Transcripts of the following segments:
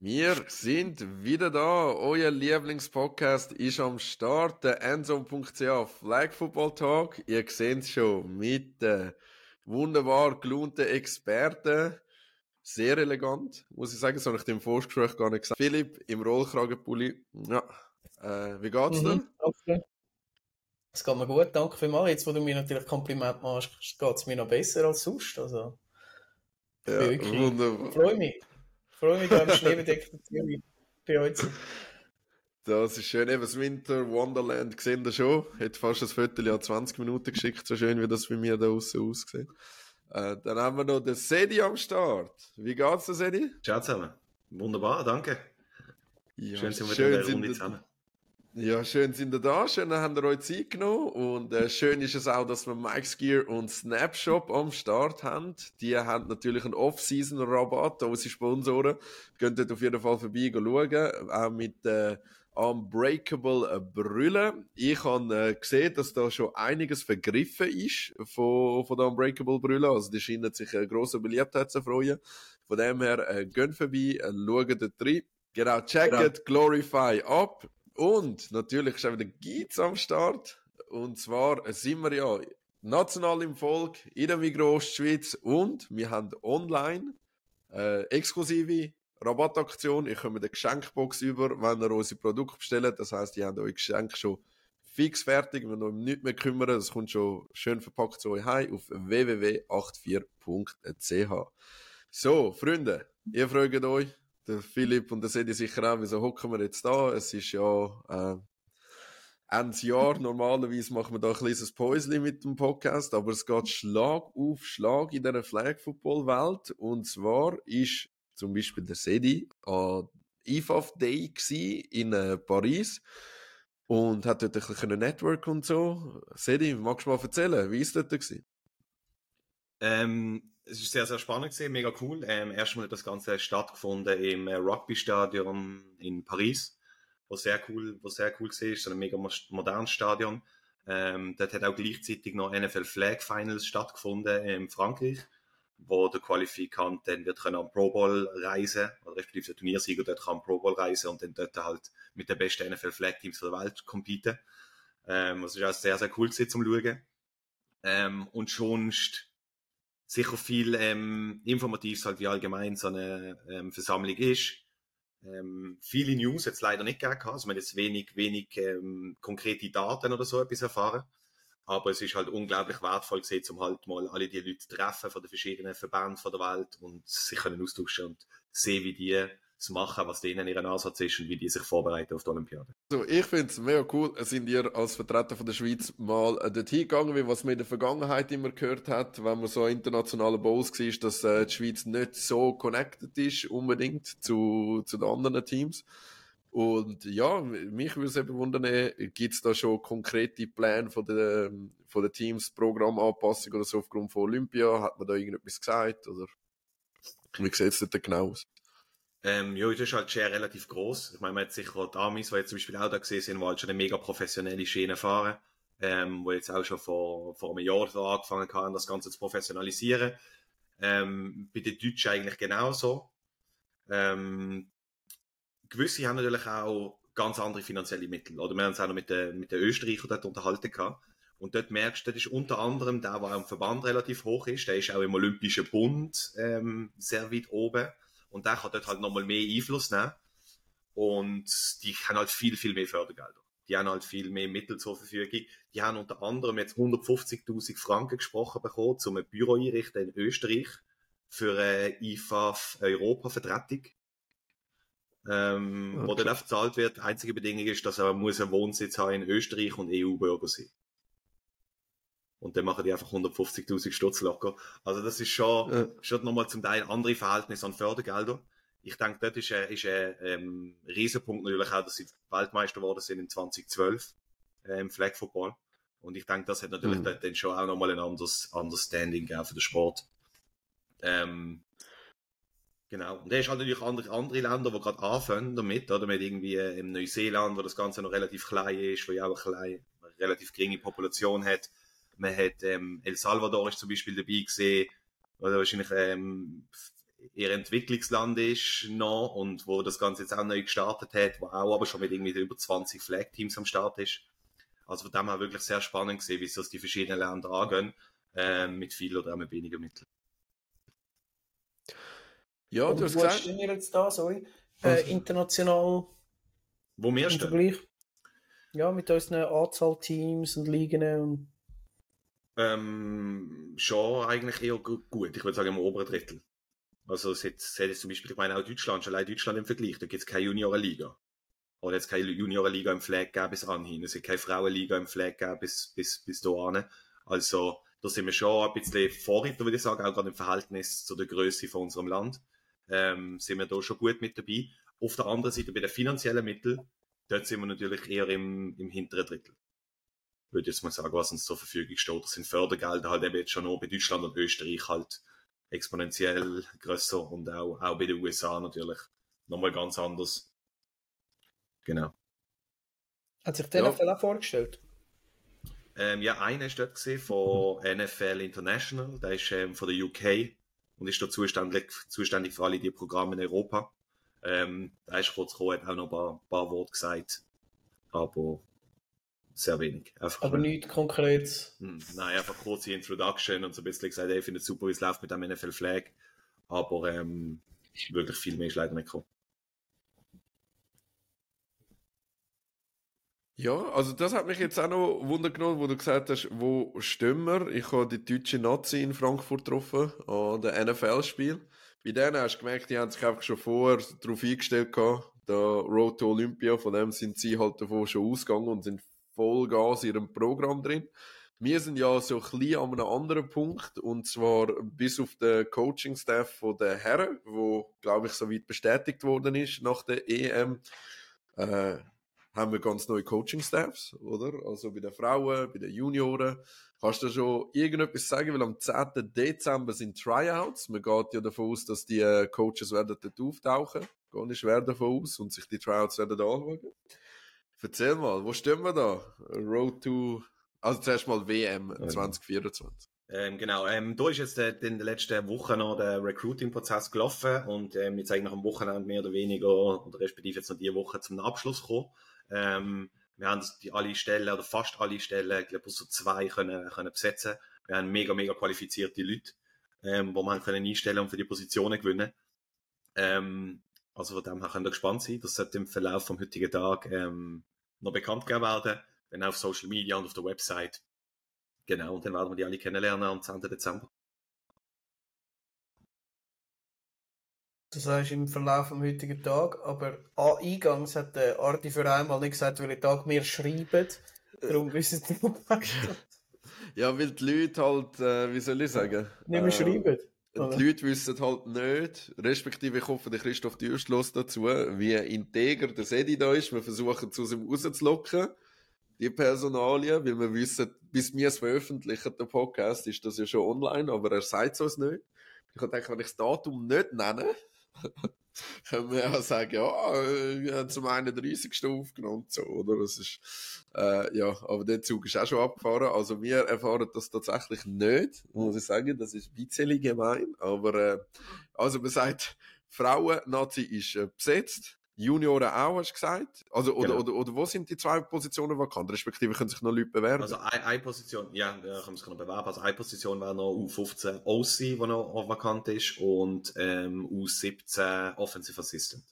Wir sind wieder da. Euer Lieblingspodcast ist am Start. Der Endzone.ch Flag Football Talk. Ihr seht es schon mit den wunderbar gelohnten Experten. Sehr elegant, muss ich sagen. Das habe ich dem Vorgespräch gar nicht gesagt. Philipp im Rollkragenpulli. Ja. Äh, wie geht's dir? Mhm, okay. Es geht mir gut, danke vielmals. Jetzt, wo du mir natürlich Kompliment machst, geht es mir noch besser als sonst. Also, ja, wunderbar. Ich freue mich. Ich freue mich, da im schneebedeckten Zürich bei euch zu das ist schön. Eben das Winter Wonderland gesehen da schon. Hätte fast ein Viertel, ja 20 Minuten geschickt, so schön wie das bei mir da außen aussieht. Äh, dann haben wir noch den Sedi am Start. Wie geht's dir, Sedi? Ciao zusammen. Wunderbar, danke. Ja, schön sind wir schön in der Runde zusammen. Ja, schön sind ihr da, schön haben ihr euch Zeit genommen und äh, schön ist es auch, dass wir Mike's Gear und Snapshop am Start haben. Die haben natürlich einen Off-Season-Rabatt, unsere Sponsoren. Könnt ihr auf jeden Fall vorbei schauen, auch mit äh, Unbreakable Brille. Ich habe äh, gesehen, dass da schon einiges vergriffen ist von, von der Unbreakable Brille, also die scheinen sich äh, grosser Beliebtheit zu freuen. Von dem her, äh, gehen vorbei, äh, schauen dort rein. Genau, checket ja. Glorify ab. Und natürlich ist auch wieder Giz am Start. Und zwar sind wir ja national im Volk in der Migros und wir haben online äh, exklusive Rabattaktion. Ich komme eine Geschenkbox über, wenn ihr unsere Produkte bestellt. Das heißt, ihr habt euer Geschenk schon fix fertig. Wir müssen uns nicht mehr kümmern. Das kommt schon schön verpackt zu euch heim auf www.84.ch. So, Freunde, ihr fragt euch, der Philipp und der Sedi sicher auch, wieso hocken wir jetzt da? Es ist ja äh, Ende Jahr. Normalerweise machen wir da ein kleines Päuschen mit dem Podcast, aber es geht Schlag auf Schlag in dieser Flag Football Welt. Und zwar ist zum Beispiel der Sedi an IFAF Day in äh, Paris und hat dort ein bisschen Network und so. Sedi, magst du mal erzählen, wie ist das dort gewesen? Ähm, es ist sehr, sehr spannend gewesen, mega cool. Ähm, erstmal hat das Ganze stattgefunden im äh, Rugby-Stadion in Paris, was sehr cool, was sehr cool war, so ein mega modernes Stadion. Ähm, dort hat auch gleichzeitig noch NFL Flag Finals stattgefunden in Frankreich, wo der Qualifikant dann wird können am Pro Bowl reisen, oder respektive der Turniersieger dort kann am Pro Bowl reisen und dann dort halt mit den besten NFL Flag Teams der Welt competen. Ähm, das ist auch sehr, sehr cool gewesen zum Schauen. Ähm, und sonst, sicher viel ähm, Informatives halt wie allgemein so eine ähm, Versammlung ist. Ähm, viele News jetzt leider nicht gegeben, also man jetzt wenig, wenig ähm, konkrete Daten oder so etwas erfahren. Aber es ist halt unglaublich wertvoll gesehen, um halt mal alle die Leute treffen von den verschiedenen Verbänden von der Welt und sich können austauschen und sehen, wie die zu machen, was denen ihren Ansatz ist und wie die sich vorbereiten auf die Olympiade. So, ich finde es mega cool, sind ihr als Vertreter von der Schweiz mal äh, dorthin gegangen, wie was man in der Vergangenheit immer gehört hat, wenn man so internationale Bowls war, dass äh, die Schweiz nicht so connected ist unbedingt zu, zu den anderen Teams. Und ja, mich würde es eben wundern, gibt es da schon konkrete Pläne von den, von den Teams, Programmanpassung oder so aufgrund von Olympia? Hat man da irgendetwas gesagt? Oder wie sieht es dort genau aus? Ähm, ja, das ist halt Share relativ groß. Ich meine, man hat sicher die Amis, die jetzt zum Beispiel auch da gesehen sind, die halt schon eine mega professionelle Schiene fahren, ähm, wo jetzt auch schon vor, vor einem Jahr da angefangen haben, das Ganze zu professionalisieren. Ähm, bei den Deutschen eigentlich genauso. Ähm, gewisse haben natürlich auch ganz andere finanzielle Mittel. Oder wir haben uns auch noch mit den, mit den Österreichern dort unterhalten gehabt. Und dort merkst du, das ist unter anderem der, der auch im Verband relativ hoch ist. Der ist auch im Olympischen Bund ähm, sehr weit oben. Und der kann dort halt nochmal mehr Einfluss nehmen. Und die haben halt viel, viel mehr Fördergelder. Die haben halt viel mehr Mittel zur Verfügung. Die haben unter anderem jetzt 150.000 Franken gesprochen bekommen, um ein Büro einrichten in Österreich für eine IFAF Europa-Vertretung. Ähm, okay. Wo dann auch bezahlt wird. Die einzige Bedingung ist, dass er muss einen Wohnsitz haben in Österreich und EU-Bürger sein. Und dann machen die einfach 150.000 Stutz locker. Also das ist schon, ja. schon nochmal zum Teil andere Verhältnisse an Fördergeldern. Ich denke, dort ist ein, ist ein ähm, Riesenpunkt natürlich auch, dass sie Weltmeister geworden sind in 2012 äh, im Flag Football. Und ich denke, das hat natürlich mhm. dann schon auch nochmal ein anderes Understanding für den Sport. Ähm, genau. Und da ist halt natürlich andere, andere Länder, die gerade anfangen damit, oder mit irgendwie äh, im Neuseeland, wo das Ganze noch relativ klein ist, wo ja auch eine, kleine, eine relativ geringe Population hat man hat ähm, El Salvador ist zum Beispiel dabei gesehen, oder wahrscheinlich ähm, ihr Entwicklungsland ist noch und wo das Ganze jetzt auch neu gestartet hat, wo auch aber schon mit irgendwie über 20 Flag-Teams am Start ist. Also von dem her wirklich sehr spannend gesehen, wie das die verschiedenen Länder angehen, äh, mit viel oder auch mit weniger Mitteln. Ja, und du hast gesagt... Wo wir jetzt da, sorry, äh, international wo wir Vergleich? Ja, mit unseren Anzahl Teams und Ligen und... Ähm, schon eigentlich eher gut. Ich würde sagen im oberen Drittel. Also es hat, zum Beispiel, ich meine auch Deutschland, schon allein Deutschland im Vergleich, da gibt es keine Juniorenliga. Oder jetzt keine Juniorenliga im Flag gegeben bis anhin. Es hat keine Frauenliga im Flag gegeben bis, bis, bis dahin. Also da sind wir schon ein bisschen Vorreiter, würde ich sagen, auch gerade im Verhältnis zu der Größe von unserem Land. Ähm, sind wir da schon gut mit dabei. Auf der anderen Seite bei den finanziellen Mitteln, dort sind wir natürlich eher im, im hinteren Drittel. Würde jetzt mal sagen, was uns zur Verfügung steht. Das sind Fördergelder halt eben jetzt schon auch bei Deutschland und Österreich halt exponentiell größer und auch, auch bei den USA natürlich nochmal ganz anders. Genau. Hat sich der ja. NFL auch vorgestellt? Ähm, ja, einer ist dort gesehen von NFL International, der ist ähm, von der UK und ist dort zuständig, zuständig für alle die Programme in Europa. Ähm, da ist kurz gekommen, hat auch noch ein paar, paar Worte gesagt, aber sehr wenig. Einfach aber nichts konkret. Hm, nein, einfach kurze Introduction und so ein bisschen gesagt, ich finde es super, wie es läuft mit dem NFL Flag, aber ähm, wirklich viel mehr ist leider nicht gekommen. Ja, also das hat mich jetzt auch noch Wunder genommen, wo du gesagt hast, wo stehen wir? Ich habe die deutsche Nazi in Frankfurt getroffen, an dem NFL-Spiel. Bei denen hast du gemerkt, die haben sich einfach schon vorher darauf eingestellt gehabt, der Road to Olympia, von dem sind sie halt davon schon ausgegangen und sind voll Gas in ihrem Programm drin. Wir sind ja so ein bisschen an einem anderen Punkt, und zwar bis auf den Coaching-Staff der Herren, wo, glaube ich, soweit bestätigt worden ist nach der EM. Äh, haben wir ganz neue Coaching-Staffs, oder? Also bei den Frauen, bei den Junioren. Kannst du schon irgendetwas sagen? Weil am 10. Dezember sind Tryouts. Man geht ja davon aus, dass die äh, Coaches werden dort auftauchen. Gar nicht schwer davon aus und sich die Tryouts werden anschauen. Erzähl mal, wo stehen wir da? Road to, also zuerst mal WM 2024. Ähm, genau, ähm, da ist jetzt äh, in den letzten Wochen noch der Recruiting-Prozess gelaufen und ähm, jetzt eigentlich am Wochenende mehr oder weniger, oder respektive jetzt noch die Woche zum Abschluss gekommen. Ähm, wir haben die alle Stellen oder fast alle Stellen, ich glaube, so zwei können, können besetzen. Wir haben mega, mega qualifizierte Leute, ähm, wo man können einstellen und für die Positionen gewinnen. Ähm, also von dem her können wir gespannt sein. Das sollte im Verlauf vom heutigen Tag ähm, noch bekannt gegeben werden. Dann auf Social Media und auf der Website. Genau, und dann werden wir die alle kennenlernen am 10. Dezember. Das heißt im Verlauf des heutigen Tag, aber eingangs hat der Arti für einmal nicht gesagt, welchen Tag wir schreiben. Darum wissen sie nicht Ja, weil die Leute halt, äh, wie soll ich sagen? Nicht mehr äh, schreiben. Die Leute wissen halt nicht, respektive ich hoffe, der Christoph Dürst los dazu, wie integer der Sedi da ist. Wir versuchen es aus ihm rauszulocken, die Personalien, weil wir wissen, bis wir es veröffentlichen, der Podcast, ist das ja schon online, aber er sagt es uns nicht. Ich denke, wenn ich das Datum nicht nenne, können wir ja sagen, ja, wir haben zum 31. aufgenommen, so, oder? Das ist, äh, ja, aber der Zug ist auch schon abgefahren. Also wir erfahren das tatsächlich nicht, muss ich sagen. Das ist ein bisschen gemein, aber, äh, also man sagt, Frauen-Nazi ist äh, besetzt. Junioren auch, hast du gesagt? Also, oder, genau. oder, oder, wo sind die zwei Positionen vakant? Respektive können sich noch Leute bewerben? Also, eine, eine Position, ja, da können sich noch bewerben. Also, eine Position wäre noch U15 OC, die noch vakant ist, und ähm, U17 Offensive Assistant.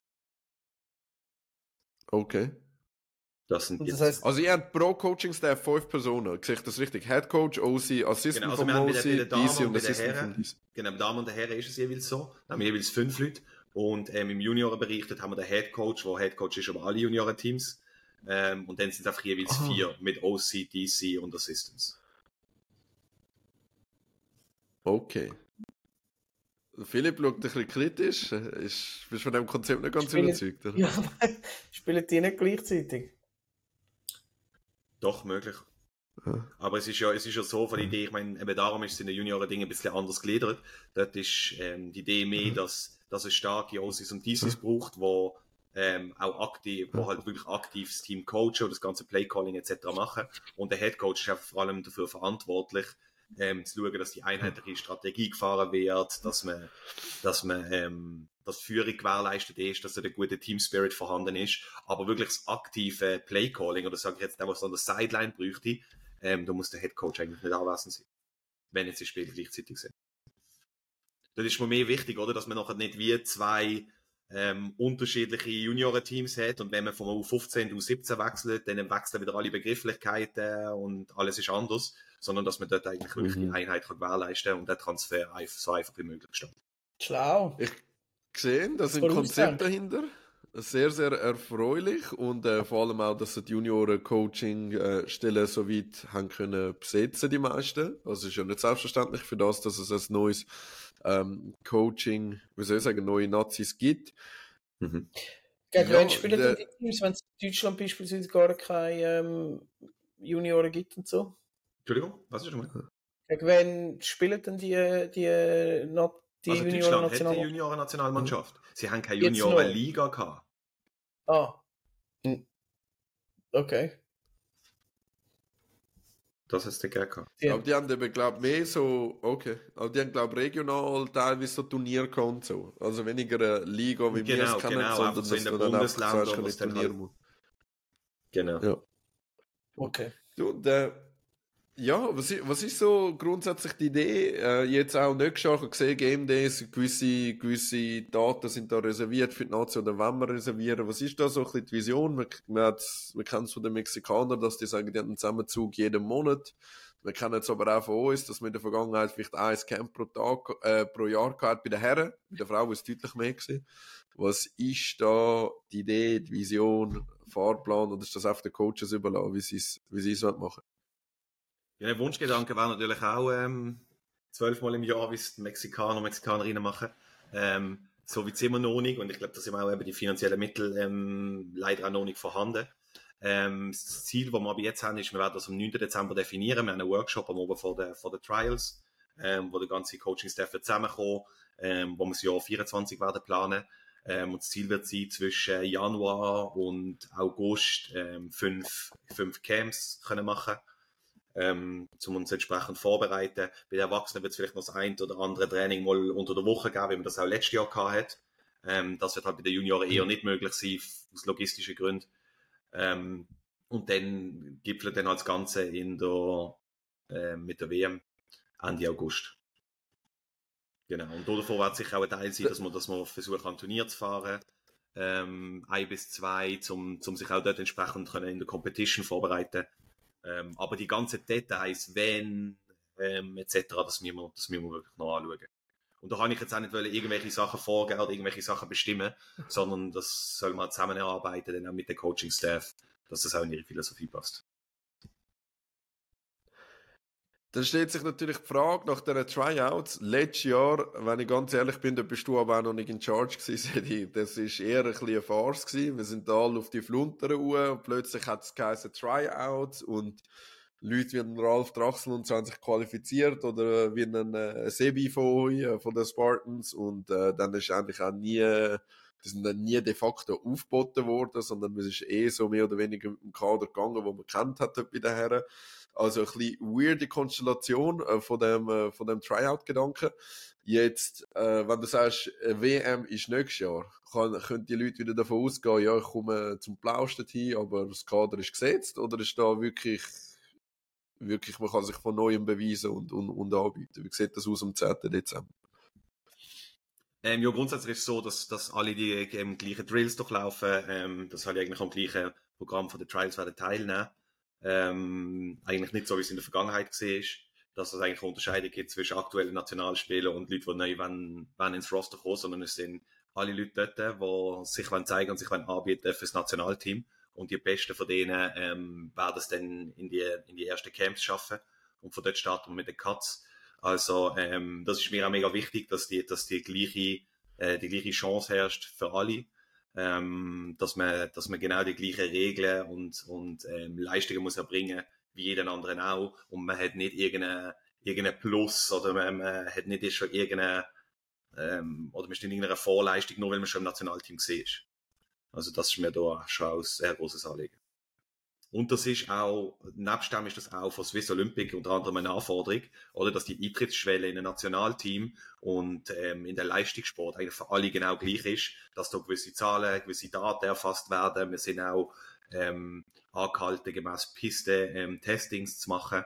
Okay. Das sind das heißt, also ihr habt pro Coaching-Staff fünf Personen. Sehe ich das richtig? Head Coach, OC, Assistant genau, also vom OC, DC und Assistant von DC. Genau, bei Damen und Herren ist es jeweils so. Da haben wir jeweils fünf Leute. Und ähm, im Juniorenbereich dort haben wir den Head Coach, der Head Coach ist über alle Juniorenteams. Ähm, und dann sind es einfach jeweils oh. vier mit OC, DC und Assistants. Okay. Philipp schaut ein bisschen kritisch. Ist, bist du von dem Konzept nicht ganz Spiele, überzeugt? Oder? Ja, spielen die nicht gleichzeitig? Doch, möglich. Ja. Aber es ist ja, es ist ja so von der Idee, ich meine, eben darum ist es in den Junioren-Dingen ein bisschen anders gegliedert. Dort ist ähm, die Idee mehr, mhm. dass dass es starke Ossis und DCs braucht, wo ähm, auch aktiv, wo halt wirklich aktiv das Team coachen und das ganze Playcalling etc. machen. Und der Head Coach ist vor allem dafür verantwortlich, ähm, zu schauen, dass die einheitliche Strategie gefahren wird, dass man, dass man, ähm, dass Führung gewährleistet ist, dass der gute Team Spirit vorhanden ist, aber wirklich das aktive Playcalling oder sage ich jetzt was an der Sideline bräuchte, ähm, da muss der Head Coach eigentlich nicht anwesend sein, wenn jetzt die Spiele gleichzeitig sind. Das ist mir mehr wichtig, oder, dass man nachher nicht wie zwei ähm, unterschiedliche Juniorenteams hat und wenn man von U15 U17 wechselt, dann wechseln wieder alle Begrifflichkeiten und alles ist anders, sondern dass man dort eigentlich mhm. wirklich die Einheit kann gewährleisten und der Transfer so einfach wie möglich gestaltet. Schlau. Ich sehe, da sind Konzepte dahinter. Sehr, sehr erfreulich und äh, vor allem auch, dass die Junioren-Coaching-Stellen äh, so weit haben können besetzen, die meisten. Also ist ja nicht selbstverständlich für das, dass es ein neues ähm, Coaching, wie soll ich sagen, neue Nazis gibt. Mhm. Gegen ja, wen spielen denn die Teams, wenn es in Deutschland beispielsweise gar keine ähm, Junioren gibt und so? Entschuldigung, was ist schon Gegen wen spielen denn die, die, die also Junioren Deutschland hat die Junioren-Nationalmannschaft. Mhm. Sie haben keine Junioren-Liga gehabt. Ah. Hm. Okay. Das ist der Gag. Ja. Aber die haben eben, glaube mehr so, okay, aber die haben, glaube regional teilweise so Turnier und so. Also weniger eine Liga, wie genau, wir es kennen, genau, sondern so dass du dann einfach sagst, Turnier halt... Genau. Ja. Okay. Du, der, ja, was ist, was ist so grundsätzlich die Idee? Äh, jetzt auch nicht schon gesehen, Game Days, gewisse, gewisse Daten sind da reserviert für die Nation, oder wollen wir reservieren? Was ist da so ein bisschen die Vision? Wir, wir kennen es von den Mexikanern, dass die sagen, die haben einen Zusammenzug jeden Monat. Wir kennen es aber auch von uns, dass wir in der Vergangenheit vielleicht ein Camp pro Tag, äh, pro Jahr gehabt bei den Herren. Bei den Frauen ist es deutlich mehr gewesen. Was ist da die Idee, die Vision, Fahrplan, oder ist das auf den Coaches überlassen, wie sie es, wie sie es machen? Ja, der Wunschgedanke wäre natürlich auch ähm, zwölfmal im Jahr, wie es Mexikaner und Mexikanerinnen machen. Ähm, so wie es immer noch nicht. Und ich glaube, da sind auch eben die finanziellen Mittel ähm, leider auch noch nicht vorhanden. Ähm, das Ziel, das wir aber jetzt haben, ist, wir werden das am 9. Dezember definieren. Wir haben einen Workshop am Oben vor den, vor den Trials, ähm, wo der ganze Coaching-Staff zusammenkommen, ähm, wo wir das Jahr 24 werden planen. Ähm, und das Ziel wird sein, zwischen Januar und August ähm, fünf, fünf Camps können machen ähm, um uns entsprechend vorbereiten. Bei den Erwachsenen wird es vielleicht noch das ein oder andere Training mal unter der Woche geben, wie man das auch letztes Jahr gehabt hat. Ähm, das wird halt bei den Junioren eher mhm. nicht möglich sein, aus logistischen Gründen. Ähm, und dann gipfelt dann halt das Ganze in der, äh, mit der WM Ende August. Genau. Und davon wird sicher auch ein Teil sein, dass man, dass man versucht, ein Turnier zu fahren. Ähm, ein bis zwei, um zum sich auch dort entsprechend können in der Competition vorbereiten ähm, aber die ganzen Details, wenn, ähm, etc., das müssen, wir, das müssen wir wirklich noch anschauen. Und da kann ich jetzt auch nicht irgendwelche Sachen vorgeben oder irgendwelche Sachen bestimmen, sondern das soll man zusammen erarbeiten, dann auch mit dem Coaching-Staff, dass das auch in ihre Philosophie passt. Dann stellt sich natürlich die Frage nach diesen Tryouts. Letztes Jahr, wenn ich ganz ehrlich bin, da bist du aber auch noch nicht in Charge gewesen, Das war eher ein eine Farce gewesen. Wir sind alle auf die Flunter und plötzlich hat es geheißen Tryouts und Leute wie Ralf Drachsel und so haben sich qualifiziert oder wie ein äh, Sebi von, äh, von den Spartans und äh, dann ist eigentlich auch nie, die sind dann nie de facto aufgeboten worden, sondern es ist eh so mehr oder weniger im Kader gegangen, wo man kennt hat bei den Herren. Also ein bisschen weirde Konstellation äh, von dem, äh, dem Tryout-Gedanken. Jetzt, äh, wenn du sagst, WM ist nächstes Jahr, kann, können die Leute wieder davon ausgehen, ja, ich komme zum Plausch hin, aber das Kader ist gesetzt, oder ist da wirklich, wirklich, man kann sich von Neuem beweisen und, und, und anbieten? Wie sieht das aus am 10. Dezember? Ähm, ja, grundsätzlich ist es so, dass, dass alle die ähm, gleichen Drills durchlaufen, ähm, dass alle eigentlich am gleichen Programm von den Trials werden teilnehmen. Ähm, eigentlich nicht so, wie es in der Vergangenheit war, dass es eigentlich Unterscheidung gibt zwischen aktuellen Nationalspielern und Leuten, die neu wollen, wollen ins Roster kommen, sondern es sind alle Leute dort, die sich zeigen und sich anbieten für das Nationalteam. Und die Besten von denen ähm, werden es dann in die, in die ersten Camps schaffen. Und von dort starten wir mit den Cuts. Also ähm, das ist mir auch mega wichtig, dass die, dass die gleiche, äh, die gleiche Chance herrscht für alle ähm, dass, man, dass man genau die gleichen Regeln und, und ähm, Leistungen muss erbringen wie jeden anderen auch und man hat nicht irgendeinen irgendein Plus oder man, man hat nicht schon irgendeine ähm, oder man steht in irgendeiner Vorleistung, nur weil man schon im Nationalteam ist. Also das ist mir da schon ein sehr großes Anliegen. Und das ist auch, nebst dem ist das auch von Swiss Olympic unter anderem eine Anforderung, oder, dass die Eintrittsschwelle in ein Nationalteam und ähm, in der Leistungssport eigentlich für alle genau gleich ist, dass da gewisse Zahlen, gewisse Daten erfasst werden. Wir sind auch ähm, angehalten, gemäß Piste ähm, Testings zu machen,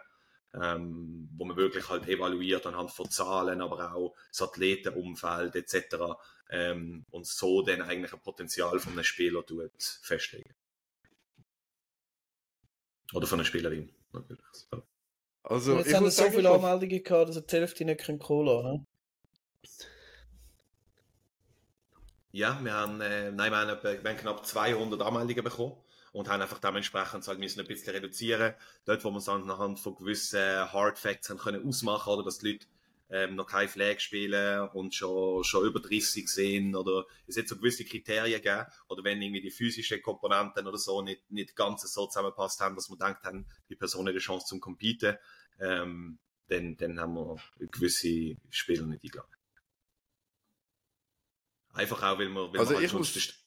ähm, wo man wirklich halt evaluiert anhand von Zahlen, aber auch das Athletenumfeld etc. Ähm, und so dann eigentlich ein Potenzial von einem Spieler tut, festlegen. Oder von einer Spielerin, natürlich. So. Also, jetzt haben wir so viele Anmeldungen gehabt, dass die Hälfte nicht Cola haben. Ja, wir haben, äh, nein, wir haben, wir haben knapp 200 Anmeldungen bekommen und haben einfach dementsprechend halt müssen ein bisschen reduzieren. Dort, wo wir es anhand von gewissen Hard Facts haben können ausmachen, oder dass die Leute ähm, noch keine Flag spielen und schon, schon über 30 sind oder es hat so gewisse Kriterien gegeben oder wenn irgendwie die physischen Komponenten oder so nicht, nicht ganz so zusammenpasst haben, dass wir gedacht haben, die Person hat eine Chance zum Competen, ähm, dann, dann haben wir gewisse Spieler nicht eingeladen. Einfach auch, weil wir, weil also wir halt muss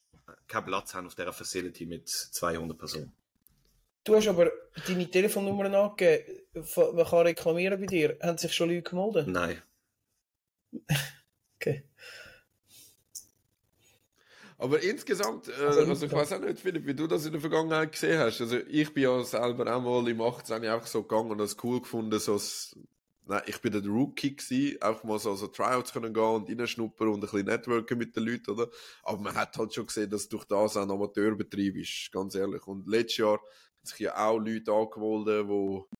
keinen Platz haben auf dieser Facility mit 200 Personen. Du hast aber deine Telefonnummer angegeben. Man kann reklamieren bei dir. Haben sich schon Leute gemeldet? Nein. okay. Aber insgesamt, äh, also, also, ich weiß auch nicht, Philipp, wie du das in der Vergangenheit gesehen hast. Also ich bin ja selber auch mal im 18 einfach so gegangen und das cool gefunden, so Nein, ich bin der Rookie gewesen, einfach mal so, so Tryouts können gehen und reinschnuppern und ein bisschen networken mit den Leuten, oder? Aber man hat halt schon gesehen, dass durch das auch ein Amateurbetrieb ist, ganz ehrlich. Und letztes Jahr sich ja auch Leute angemeldet, die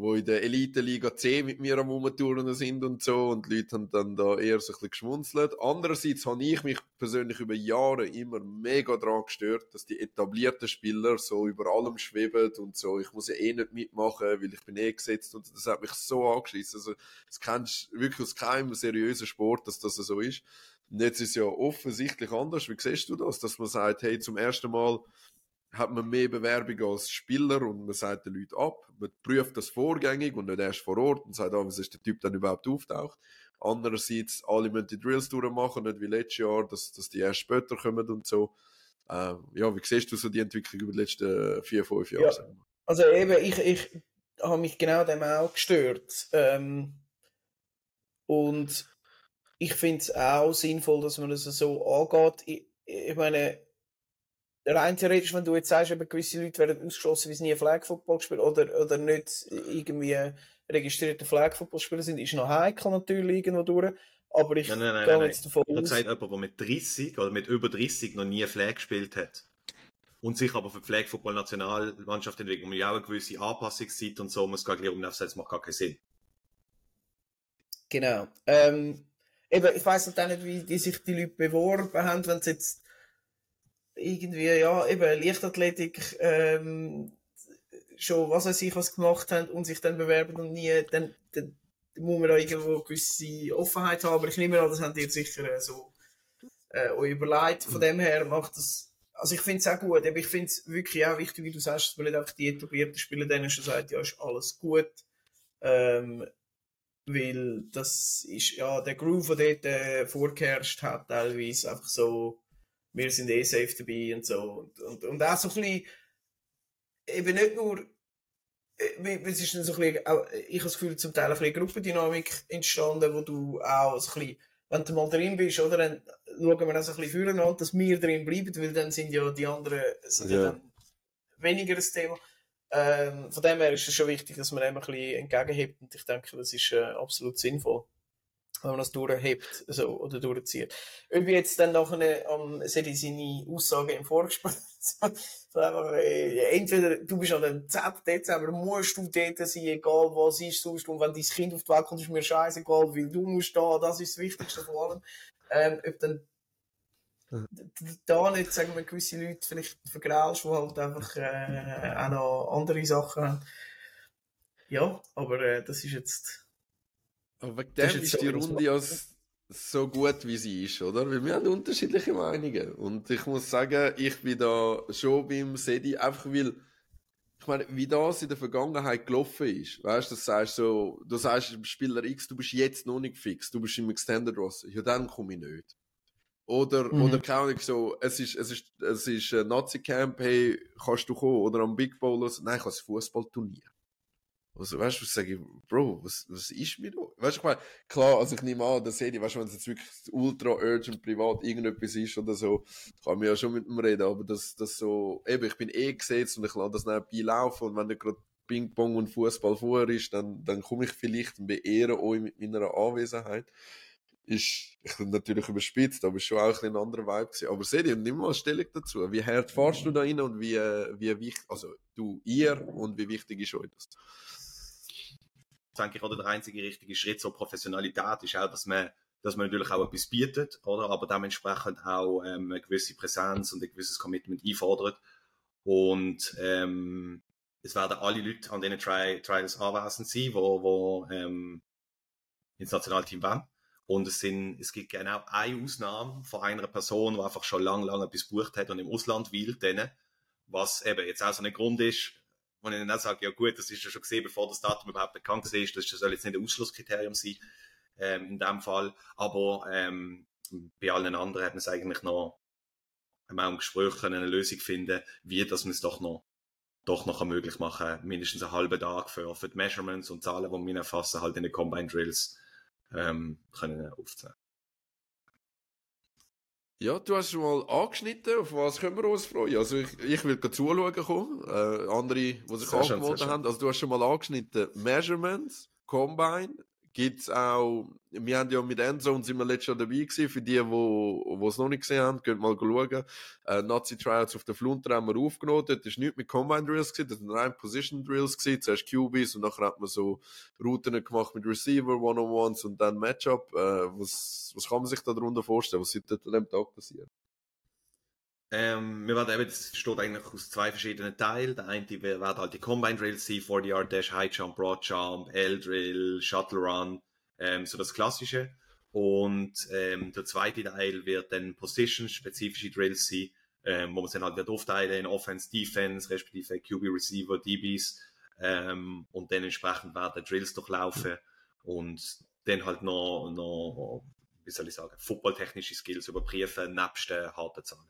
wo in der Elite-Liga C mit mir am Umtouren sind und so und die Leute haben dann da eher so ein geschmunzelt. Andererseits habe ich mich persönlich über Jahre immer mega daran gestört, dass die etablierten Spieler so über allem schweben und so, ich muss ja eh nicht mitmachen, weil ich bin eh gesetzt und das hat mich so angeschissen. Also, das kennst wirklich aus keinem seriösen Sport, dass das so ist. Und jetzt ist es ja offensichtlich anders. Wie siehst du das? Dass man sagt, hey, zum ersten Mal hat man mehr Bewerbungen als Spieler und man sagt den Leuten ab. Man prüft das vorgängig und nicht erst vor Ort und sagt, ah, was ist der Typ dann überhaupt auftaucht. Andererseits, alle müssen die Drills durchmachen, nicht wie letztes Jahr, dass, dass die erst später kommen und so. Ähm, ja, wie siehst du so die Entwicklung über die letzten vier, fünf Jahre? Ja, also eben, ich, ich habe mich genau dem auch gestört. Ähm, und ich finde es auch sinnvoll, dass man das so angeht. Ich, ich meine, rein theoretisch, wenn du jetzt sagst, eben gewisse Leute werden ausgeschlossen, weil sie nie Flag Football spielen oder, oder nicht irgendwie registrierte Flag Football Spieler sind, ist noch heikel natürlich irgendwo durch. Aber ich nein, nein, nein, gehe nein, jetzt davon aus. Ich gesagt, jemand, der mit 30 oder mit über 30 noch nie Flag gespielt hat und sich aber für die Flag Football Nationalmannschaft entwickelt, man ja auch eine gewisse Anpassungszeit und so muss gar nicht umnehmen, das macht gar keinen Sinn. Genau. Ähm, eben, ich weiss auch nicht, wie die sich die Leute beworben haben, wenn sie jetzt irgendwie, ja, eben Leichtathletik ähm, schon, was weiß ich, was gemacht haben und sich dann bewerben und nie, dann, dann muss man da irgendwo eine gewisse Offenheit haben. Aber ich nehme an, das habt ihr sicher äh, so äh, euch überlegt. Von dem her macht das, also ich finde es auch gut, aber ich finde es wirklich auch wichtig, wie du sagst, dass man nicht einfach die etablierten Spieler denen schon sagt, ja, ist alles gut. Ähm, weil das ist, ja, der Groove, der dort äh, vorgeherrscht hat, teilweise einfach so, wir sind eh safe dabei und so. Und, und, und auch so ein bisschen, eben nicht nur, äh, es ist dann so ein bisschen, auch, ich habe das Gefühl, zum Teil ein bisschen Gruppendynamik entstanden, wo du auch so ein bisschen, wenn du mal drin bist, oder, dann schauen wir auch so ein bisschen füreinander, dass wir drin bleiben, weil dann sind ja die anderen sind ja. dann weniger das Thema. Ähm, von dem her ist es schon wichtig, dass man dem ein bisschen entgegenhebt und ich denke, das ist äh, absolut sinnvoll wenn man das durchhebt so, oder durchzieht. Ob jetzt dann nachher am, sehe ich seine Aussage im Vorgespräch, so einfach, äh, entweder du bist an dem 10. Dezember, musst du dort sein, egal was ist, sonst, und wenn dein Kind auf die Welt kommt, ist mir scheißegal, weil du musst da, das ist das Wichtigste von allem. Ähm, ob dann da nicht, sagen wir, gewisse Leute vielleicht vergraulst, die halt einfach äh, auch noch andere Sachen haben. Ja, aber äh, das ist jetzt aber wegen dem ist, ist die Runde ja so gut, wie sie ist, oder? Weil wir haben unterschiedliche Meinungen. Und ich muss sagen, ich bin da schon beim Sedi, einfach weil, ich meine, wie das in der Vergangenheit gelaufen ist. Weißt du, das sagst so, du sagst dem Spieler X, du bist jetzt noch nicht fix, du bist im Extended Roster. Ja, dann komme ich nicht. Oder, mhm. oder keine Ahnung, so, es ist, es ist, es ist ein Nazi-Camp, hey, kannst du kommen? Oder am Big Bowl, nein, ich habe ein Fußballturnier. Also, weißt du, was sage ich, Bro, was, was ist mir da? Weißt du, ich meine, klar, also ich nehme an, der Serie, weißt du, wenn es jetzt wirklich ultra urgent privat irgendetwas ist oder so, kann man ja schon mit ihm reden, aber das, das so, eben, ich bin eh gesetzt und ich lasse das nebenbei laufen und wenn nicht gerade Ping-Pong und Fußball vor ist, dann, dann komme ich vielleicht und beehre euch mit meiner Anwesenheit. Ist, ich bin natürlich überspitzt, aber ist schon auch ein, ein anderer Vibe gewesen. Aber Serie, nimm mal Stellung dazu. Wie hart fahrst du da rein und wie, wie wichtig, also du, ihr und wie wichtig ist euch das? Denke ich, oder der einzige richtige Schritt zur Professionalität ist auch, dass man, dass man natürlich auch etwas bietet, oder? Aber dementsprechend auch ähm, eine gewisse Präsenz und ein gewisses Commitment einfordert. Und ähm, es werden alle Leute an diesen Tri Trials anwesend sein, wo, wo ähm, ins Nationalteam wollen. Und es, sind, es gibt genau eine Ausnahme von einer Person, die einfach schon lange, lange etwas gebucht hat und im Ausland will, denen, was eben jetzt auch so ein Grund ist, wo ich dann auch sage, ja gut, das ist ja schon gesehen, bevor das Datum überhaupt bekannt ist, das soll jetzt nicht ein Ausschlusskriterium sein, ähm, in dem Fall, aber ähm, bei allen anderen hat man es eigentlich noch einmal im Gespräch eine Lösung finden, wie dass man es doch noch doch noch möglich machen, mindestens einen halben Tag für, für die Measurements und Zahlen, die wir erfassen, halt in den Combine Drills ähm, können aufzeigen. Ja, du hast schon mal angeschnitten, auf was können wir uns freuen? Also ich, ich will zuschauen kommen, äh, andere, die sich angemeldet haben. Also du hast schon mal angeschnitten, Measurements, Combine, gibt es auch, wir haben ja mit Endzone sind wir letztes Jahr dabei gewesen, für die, die es noch nicht gesehen haben, könnt mal schauen. Äh, Nazi Trials auf der Flunter haben wir aufgenommen, dort war nichts mit Combine Drills gewesen, das waren rein Position Drills gewesen, zuerst QBs und nachher hat man so Routen gemacht mit Receiver, One-on-Ones und dann Matchup. Äh, was, was kann man sich darunter vorstellen, was seit dem Tag passiert? Ähm, wir werden eben, das besteht eigentlich aus zwei verschiedenen Teilen. Der eine wird halt die Combine Drills sein, 40 Yard Dash, High Jump, Broad Jump, L-Drill, Shuttle Run, ähm, so das Klassische. Und ähm, der zweite Teil wird dann Position-spezifische Drills sein, ähm, wo man dann halt wird aufteilen in Offense, Defense, respektive QB Receiver, DBs. Ähm, und dann entsprechend werden Drills durchlaufen und dann halt noch, noch wie soll ich sagen, footballtechnische Skills überprüfen, nebst den harten Zahlen.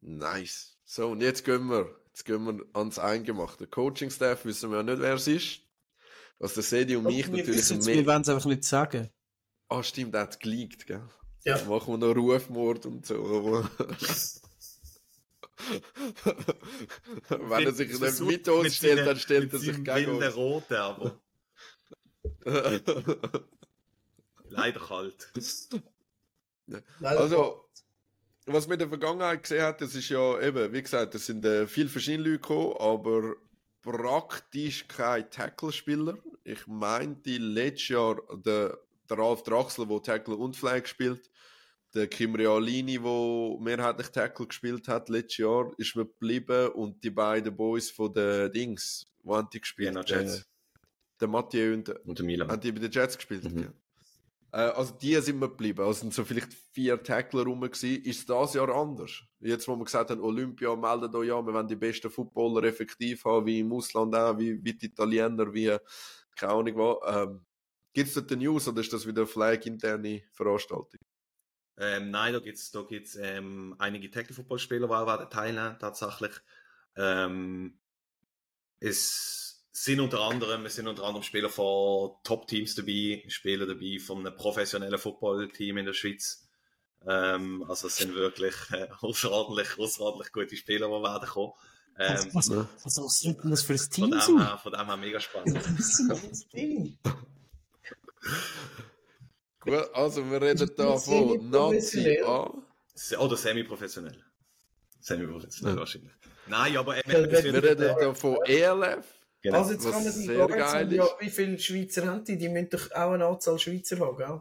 Nice. So, und jetzt gehen wir, jetzt gehen wir ans Eingemachte. Coaching-Staff wissen wir ja nicht, wer es ist. Was der Sedi und mich natürlich wissen Wir wollen es einfach nicht sagen. Ah, stimmt, der hat geleakt, gell? Ja. Jetzt machen wir noch Rufmord und so. Wenn er sich nicht mit uns stellt, dann stellt er sich gegen uns. Rote, aber. Leider kalt. Also, was man in der Vergangenheit gesehen hat, das ist ja eben, wie gesagt, es sind äh, viele verschiedene Leute gekommen, aber praktisch kein Tackle-Spieler. Ich meinte letztes Jahr der, der Ralf Draxler, der Tackle und Flag spielt, der Kim Realini, der mehrheitlich Tackle gespielt hat letztes Jahr, ist mir geblieben und die beiden Boys von den Dings, wo haben die gespielt? Ja, Jets. Äh, der Mathieu und, und der Milan. Haben die bei den Jets gespielt? Mhm. Ja. Äh, also die sind wir geblieben. Also sind so vielleicht vier Tackler rum gewesen. Ist das Jahr anders? Jetzt, wo wir gesagt haben, Olympia meldet euch an, wir wollen die besten Footballer effektiv haben, wie im Ausland auch, wie, wie die Italiener, wie, keine Ahnung was. Ähm, Gibt es dort News oder ist das wieder eine Flag-interne Veranstaltung? Ähm, nein, da gibt es da gibt's, ähm, einige Tackle-Footballspieler, die teilnehmen, tatsächlich. Ähm, es sind unter anderem, es sind unter anderem Spieler von Top-Teams dabei, Spieler dabei von einem professionellen Football-Team in der Schweiz. Ähm, also es sind wirklich äh, außerordentlich, außerordentlich gute Spieler, die werden kommen. Ähm, was, was, was, was sind denn das für ein Team? Von dem, her, von dem her mega spannend. Gut, also wir reden da von Nazi A. Oder semi-professionell. Semi-professionell ja. wahrscheinlich. Nein, aber äh, wir, wir reden da von ELF. Genau. Also jetzt Was kann man sich sagen, ja, wie viele Schweizer haben die? Die müssen doch auch eine Anzahl Schweizer haben, gell?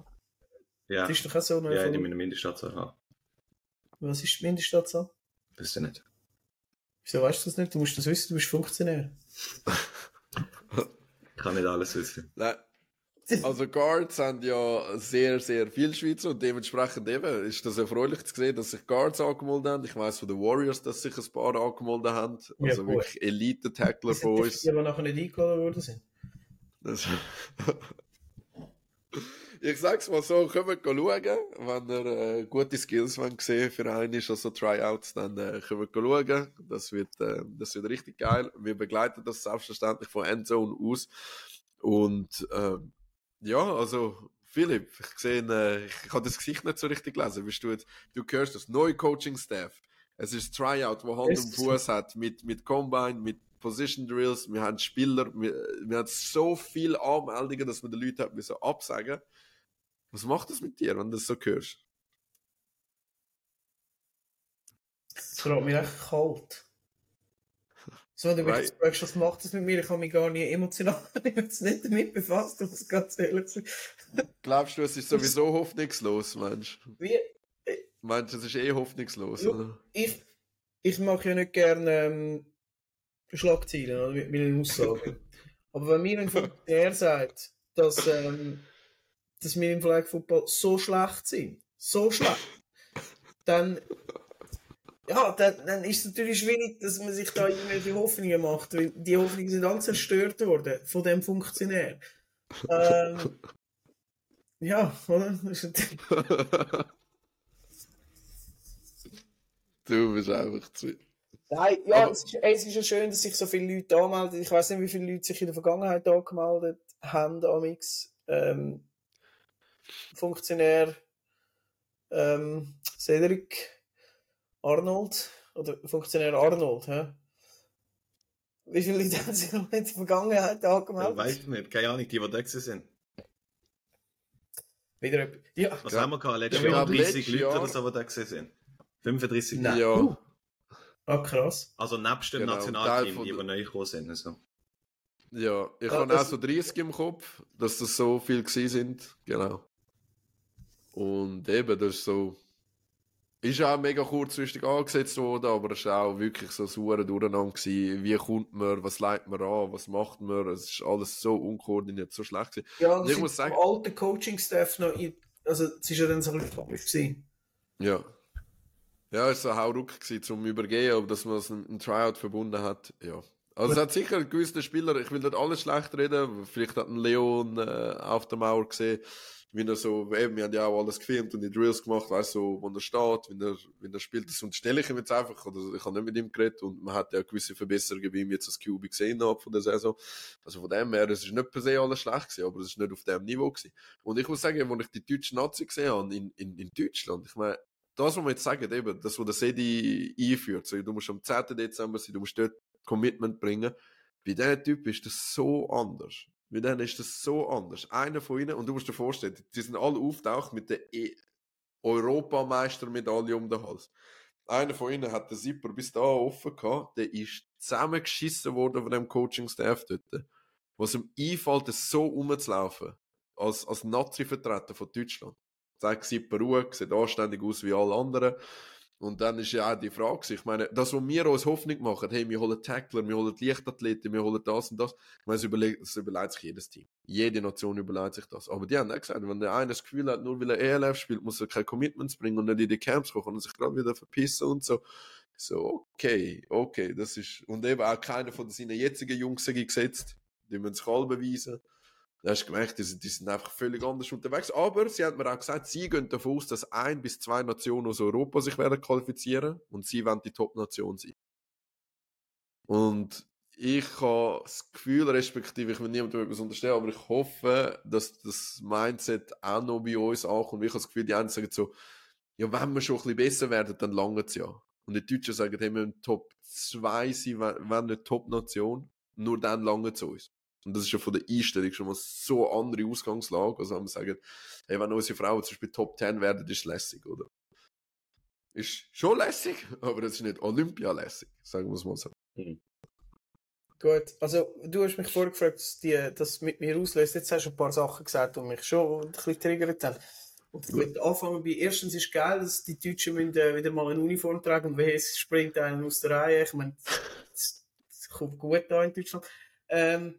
Ja. Das ist doch auch so eine Ja, die müssen eine Mindestanzahl haben. Was ist die Mindestanzahl? Wisst ihr nicht. Wieso weißt du das nicht? Du musst das wissen, du bist Funktionär. ich kann nicht alles wissen. Nein. Also Guards haben ja sehr, sehr viel Schweizer und dementsprechend eben ist das erfreulich zu sehen, dass sich Guards angemeldet haben. Ich weiß von den Warriors, dass sich ein paar angemeldet haben. Also ja, wirklich Elite-Tackler von uns. Die aber nachher nicht eingeladen worden sind. Ich sag's mal so, kommt schauen, wenn ihr äh, gute Skills wollt sehen für einen ist, also Tryouts, dann äh, kommt schauen. Das wird, äh, das wird richtig geil. Wir begleiten das selbstverständlich von Endzone aus. Und äh, ja, also Philipp, ich sehe, äh, ich, habe das Gesicht nicht so richtig gelesen. Bist du, jetzt, du hörst das neue Coaching-Staff. Es ist Tryout, wo Hand und Fuß hat, mit, mit Combine, mit Position Drills, wir haben Spieler, wir, wir haben so viele Anmeldungen, dass wir den Leuten müssen absagen Was macht das mit dir, wenn du das so hörst? Es macht mich echt kalt. So, wenn du mich fragst, was macht das mit mir? Ich habe mich gar nicht emotional jetzt nicht damit befasst, um es ganz ehrlich zu Glaubst du, es ist sowieso hoffnungslos, Mensch? Wie? Meinst du, es ist eh hoffnungslos, oder? Ich, ich mache ja nicht gerne ähm, Schlagzeilen oder, mit meinen Aussagen. Aber wenn mir ein Funktionär sagt, dass, ähm, dass wir im Flag Football so schlecht sind, so schlecht, dann, ja, dann, dann ist es natürlich schwierig, dass man sich da irgendwelche Hoffnungen macht, weil die Hoffnungen sind alle zerstört worden von dem Funktionär. Ähm, ja, oder? du bist einfach zu. Nein, ja, Aber, es, ist, es ist ja schön, dass sich so viele Leute anmelden. Ich weiß nicht, wie viele Leute sich in der Vergangenheit angemeldet haben, amix. Ähm, Funktionär ähm, Cedric Arnold oder Funktionär Arnold, hä? Wie viele Leute haben sich noch in der Vergangenheit angemeldet? Ja, weiß ich nicht, keine Ahnung, die, die da sind. Wieder ja. Was haben wir gehabt? Letztes Jahr 30 Leute oder so, die da sind. 35 Nein. Ja. Uh. Ah, krass. Also nebst dem genau, Nationalteam, die, die neu gekommen sind. Also. Ja, ich ah, habe auch so 30 im Kopf, dass das so viel gewesen sind. Genau. Und eben, das ist so. Ist auch mega kurzfristig angesetzt worden, aber es war auch wirklich so sauer Durcheinander gewesen. Wie kommt man, was leitet man an, was macht man? Es ist alles so unkoordiniert, so schlecht gewesen. Ja, und ich muss sagen. alte Coaching-Staff noch, in, also es ist ja dann so ein bisschen Ja. Ja, es war ein Hauruck zum Übergehen, aber dass man es einem Tryout verbunden hat, ja. Also es hat sicher gewisse Spieler, ich will nicht alles schlecht reden, vielleicht hat ein Leon äh, auf der Mauer gesehen, wie er so, eben, wir haben ja auch alles gefilmt und die Drills gemacht, weißt du, wo er steht, wie er, wie er spielt, das unterstelle ich ihm jetzt einfach, oder ich habe nicht mit ihm geredet und man hat ja gewisse Verbesserungen bei ihm jetzt als QB gesehen ab von der Saison. Also von dem her, es ist nicht per se alles schlecht gewesen, aber es ist nicht auf dem Niveau gewesen. Und ich muss sagen, als ich die deutsche Nazi gesehen habe in, in, in Deutschland, ich meine, das, was wir jetzt sagen, eben, das, was der Sedi einführt, so, du musst am 10. Dezember sein, du musst dort Commitment bringen. Bei diesem Typ ist das so anders. Bei denen ist das so anders. Einer von ihnen, und du musst dir vorstellen, die sind alle auftaucht mit der e Europameistermedaille um den Hals. Einer von ihnen hat den Zipper bis da offen gehabt, der ist zusammengeschissen worden von dem Coaching-Staff dort. Was ihm einfällt, so rumzulaufen, als, als Nazi-Vertreter von Deutschland sagt, sieht beruhigt, sieht anständig aus wie alle anderen. Und dann ist ja auch die Frage, ich meine, das, was wir uns Hoffnung machen, hey, wir holen Tackler, wir holen Leichtathleten, wir holen das und das, ich meine, das überlegt, das überlegt sich jedes Team. Jede Nation überlegt sich das. Aber die haben auch gesagt, wenn der eine das Gefühl hat, nur weil er ELF spielt, muss er keine Commitments bringen und nicht in die Camps kommen und sich gerade wieder verpissen und so. So, okay, okay, das ist, und eben auch keiner von seinen jetzigen Jungs gesetzt. Die müssen sich alle beweisen. Da hast du gemerkt, die, die, sind einfach völlig anders unterwegs. Aber sie haben mir auch gesagt, sie gehen davon aus, dass ein bis zwei Nationen aus Europa sich werden qualifizieren und sie werden die Top-Nation sein. Und ich habe das Gefühl, respektive, ich will niemandem etwas unterstellen, aber ich hoffe, dass das Mindset auch noch bei uns ankommt. Ich habe das Gefühl, die einen sagen so, ja, wenn wir schon ein bisschen besser werden, dann lange es ja. Und die Deutschen sagen, hey, wir müssen Top 2 sein, wenn nicht Top-Nation. Nur dann lange zu uns. Und das ist ja von der Einstellung schon mal so eine andere Ausgangslage. Also, wenn wir sagen, hey, wenn unsere Frauen zum Beispiel Top 10 werden, ist es lässig, oder? Ist schon lässig, aber es ist nicht Olympia-lässig, sagen wir es mal so. Mhm. Gut, also du hast mich vorgefragt, dass, die, das mit mir auslöst. Jetzt hast du ein paar Sachen gesagt, die mich schon ein bisschen triggert haben. Und ich möchte anfangen bei, erstens ist es geil, dass die Deutschen müssen, äh, wieder mal eine Uniform tragen und es springt einen aus der Reihe. Ich meine, das kommt gut da in Deutschland. Ähm,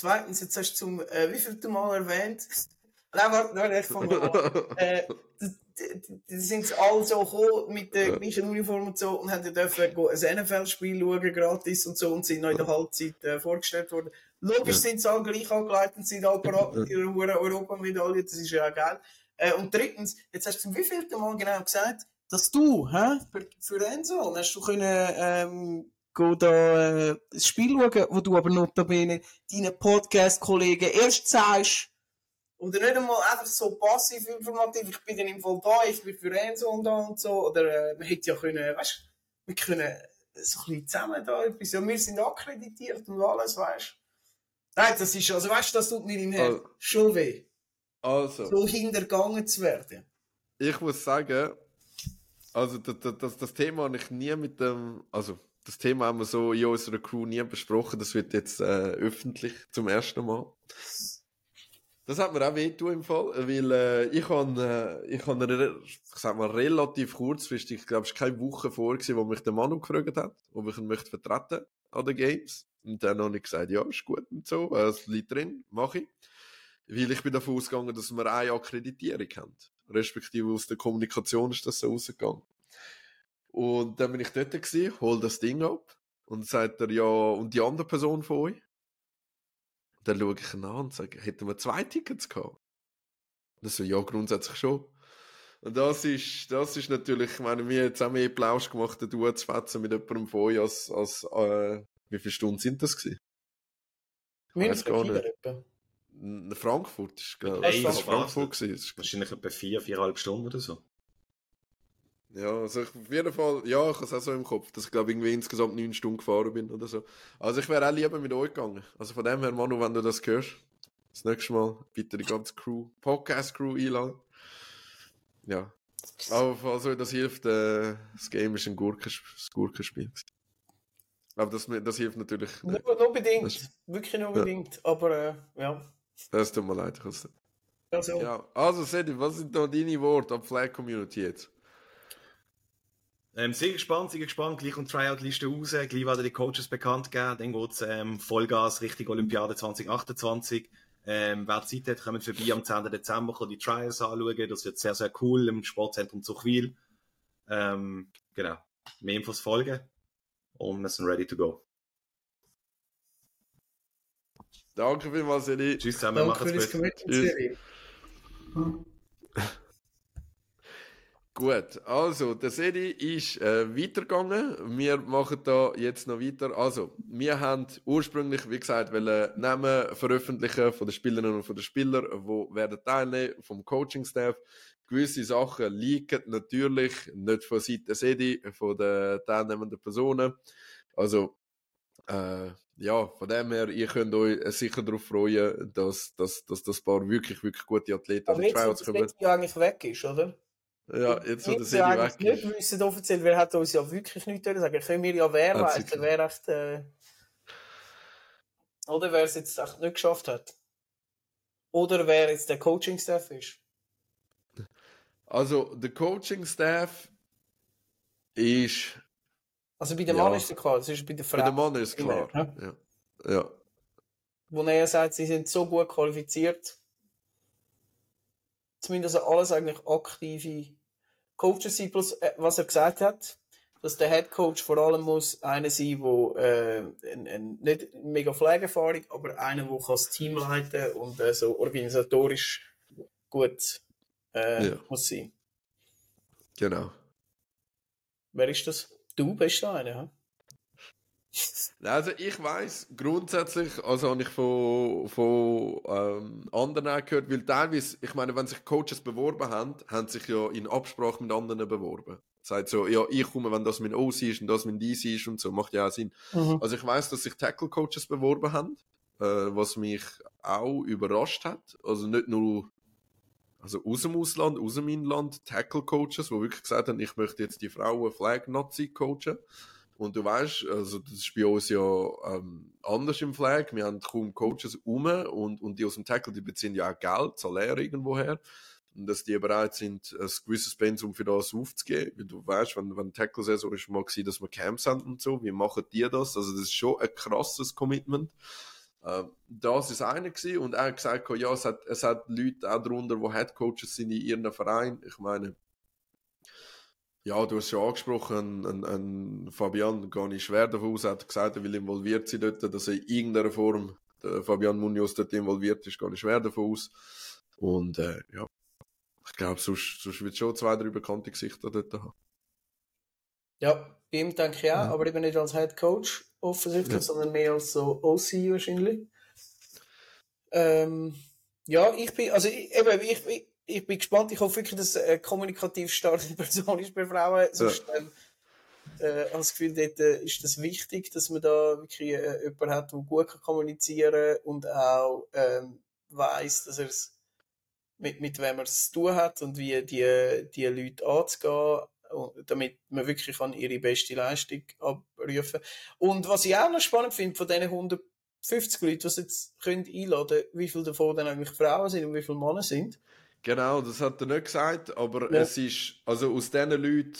Zweitens, jetzt hast du zum, äh, wie viel du mal erwähnt? Nein, warte, warte, ich fange an. äh, die, sind alle so gekommen mit der gleichen Uniform und so und haben dürfen ein NFL-Spiel schauen, gratis und so, und sind noch in der Halbzeit äh, vorgestellt worden. Logisch sind sie alle gleich angelegt und sind alle parat mit ihrer Europamedaille, das ist ja auch geil. Äh, und drittens, jetzt hast du zum wievielten Mal genau gesagt, dass du, hä, für, für Enzo, hast du können, ähm, da, äh, das Spiel schauen, wo du aber notabene deinen Podcast-Kollegen erst sagst, oder nicht einmal einfach so passiv informativ, ich bin dann im Fall da, ich bin für Enzo und da und so, oder äh, man hätte ja können, weißt wir können so ein bisschen zusammen da etwas, ja, wir sind akkreditiert und alles, weißt Nein, das ist, also weißt du, das tut mir im Herzen also, schon weh. Also. So hintergangen zu werden. Ich muss sagen, also das, das, das Thema habe ich nie mit dem, also das Thema haben wir so in unserer Crew nie besprochen, das wird jetzt äh, öffentlich zum ersten Mal. Das hat mir auch weh im Fall, weil äh, ich habe, äh, ich habe, ich sag mal, relativ kurzfristig, ich glaube, es war keine Woche vor, gewesen, wo mich der Manu gefragt hat, ob ich ihn möchte vertreten an den Games. Und dann habe ich gesagt, ja, ist gut und so, äh, es liegt drin, mache ich. Weil ich bin davon ausgegangen, dass wir eine Akkreditierung haben. Respektive aus der Kommunikation ist das so rausgegangen. Und dann bin ich dort gewesen, hol das Ding ab. Und sagt er, ja, und die andere Person von euch? Und dann schaue ich ihn an und sage, hätten wir zwei Tickets gehabt? Und er so, ja, grundsätzlich schon. Und das ist, das ist natürlich, ich meine, wir haben jetzt auch mehr Plausch gemacht, du zu fetzen mit jemandem von euch, als, als äh, wie viele Stunden sind das gewesen? Weiß gar nicht. Frankfurt ist, glaube ich. Hey, Frankfurt gewesen. Wahrscheinlich etwa vier, viereinhalb Stunden oder so. Ja, also ich, auf jeden Fall, ja, ich habe es auch so im Kopf, dass ich glaube irgendwie insgesamt neun Stunden gefahren bin oder so. Also ich wäre auch lieber mit euch gegangen. Also von dem her, Manu, wenn du das hörst, das nächste Mal bitte die ganze Crew, Podcast-Crew einladen. Ja. Aber also das hilft, äh, das Game ist ein Gurkens Gurkenspiel. Aber das, das hilft natürlich. Nur, nur bedingt, das, wirklich nur bedingt, ja. aber äh, ja. Das tut mir leid. Also. Ja, also Sedi, was sind da deine Worte ab Flag Community jetzt? Ähm, sehr gespannt, sehr gespannt. Gleich und Tryout-Liste raus. Gleich werden die Coaches bekannt geben. Dann geht es ähm, Vollgas Richtung Olympiade 2028. Ähm, wer Zeit hat, kommt vorbei am 10. Dezember, kann die Trials anschauen. Das wird sehr, sehr cool im Sportzentrum Zuchwil. Ähm, genau. Mehr Infos folgen. Und wir sind ready to go. Danke vielmals, Eli. Tschüss zusammen, Danke für das Commitment, Gut, also der Serie ist äh, weitergegangen. Wir machen da jetzt noch weiter. Also, wir haben ursprünglich, wie gesagt, Namen veröffentlichen von den Spielerinnen und von den Spielern, die werden teilnehmen vom Coaching-Staff. Gewisse Sachen liegen natürlich nicht von Seiten Sedi, von den teilnehmenden Personen. Also, äh, ja, von dem her, ihr könnt euch sicher darauf freuen, dass, dass, dass das paar wirklich, wirklich gute Athleten an die Tryouts kommen. Aber jetzt, eigentlich weg ist, oder? Ja, jetzt wo der Sedi weg ist. nicht wissen offiziell, wer hat uns ja wirklich nichts sagen Können wir ja wer weiß, wer echt, äh, oder wer es jetzt echt nicht geschafft hat. Oder wer jetzt der Coaching-Staff ist. Also, der Coaching-Staff ist. Also bei dem ja. Mann ist es klar, das ist bei der Frau. Bei dem Mann ist es klar. Ja. ja. ja. Wo er sagt, sie sind so gut qualifiziert. Zumindest alles eigentlich aktive Coaches sind, plus äh, was er gesagt hat, dass der Head Coach vor allem muss einer sein, der äh, ein, ein, nicht mega Pflegeerfahrung, aber einer, der das Team leiten und äh, so organisatorisch gut äh, ja. muss sein. Genau. Wer ist das? Du bist da einer, ja? Also ich weiß grundsätzlich, also habe ich von, von ähm, anderen auch gehört, weil teilweise, ich meine, wenn sich Coaches beworben haben, haben sich ja in Absprache mit anderen beworben. Sagt so, ja, ich komme, wenn das mein OC ist und das mein DC ist und so, macht ja auch Sinn. Mhm. Also ich weiß, dass sich Tackle-Coaches beworben haben, äh, was mich auch überrascht hat. Also nicht nur also aus dem Ausland, aus dem Inland, Tackle-Coaches, die wirklich gesagt haben, ich möchte jetzt die Frauen Flag-Nazi coachen. Und du weißt, also das ist bei uns ja ähm, anders im Flag. Wir haben kaum Coaches um und, und die aus dem Tackle, die beziehen ja auch Geld, Salär irgendwoher. Und dass die bereit sind, ein gewisses Pensum für das aufzugeben. Weil du weißt, wenn, wenn Tackle-Saison ist mal gewesen, dass wir Camps haben und so, wie machen die das? Also das ist schon ein krasses Commitment. Äh, das ist einer gewesen. und er hat gesagt, ja, es hat, es hat Leute auch darunter, die Headcoaches sind in ihren Verein. Ich meine, ja, du hast schon angesprochen, ein, ein Fabian, gar nicht schwer davon aus, hat gesagt, er will involviert sein dort, dass er in irgendeiner Form der Fabian Munoz dort involviert ist, gar nicht schwer davon aus. Und äh, ja, ich glaube, sonst, sonst wird es schon zwei, drei bekannte Gesichter dort haben. Ja, ihm denke ich auch, ja. aber eben nicht als Head Coach offensichtlich, ja. sondern mehr als so OC wahrscheinlich. Ähm, ja, ich bin, also ich, eben, ich, ich, ich bin gespannt. Ich hoffe wirklich, dass eine kommunikativ starke Person ist bei Frauen. Sonst, ja. ähm, äh, habe das Gefühl, dort äh, ist das wichtig, dass man da wirklich äh, jemanden hat, der gut kann kommunizieren und auch ähm, weiß, dass er es mit, mit wem er es zu tun hat und wie die, die Leute anzugehen, damit man wirklich an ihre beste Leistung abrufen Und was ich auch noch spannend finde, von diesen 150 Leuten, die sie jetzt können einladen können, wie viele davon dann eigentlich Frauen sind und wie viele Männer sind. Genau, das hat er nicht gesagt, aber ja. es ist, also aus den Leuten,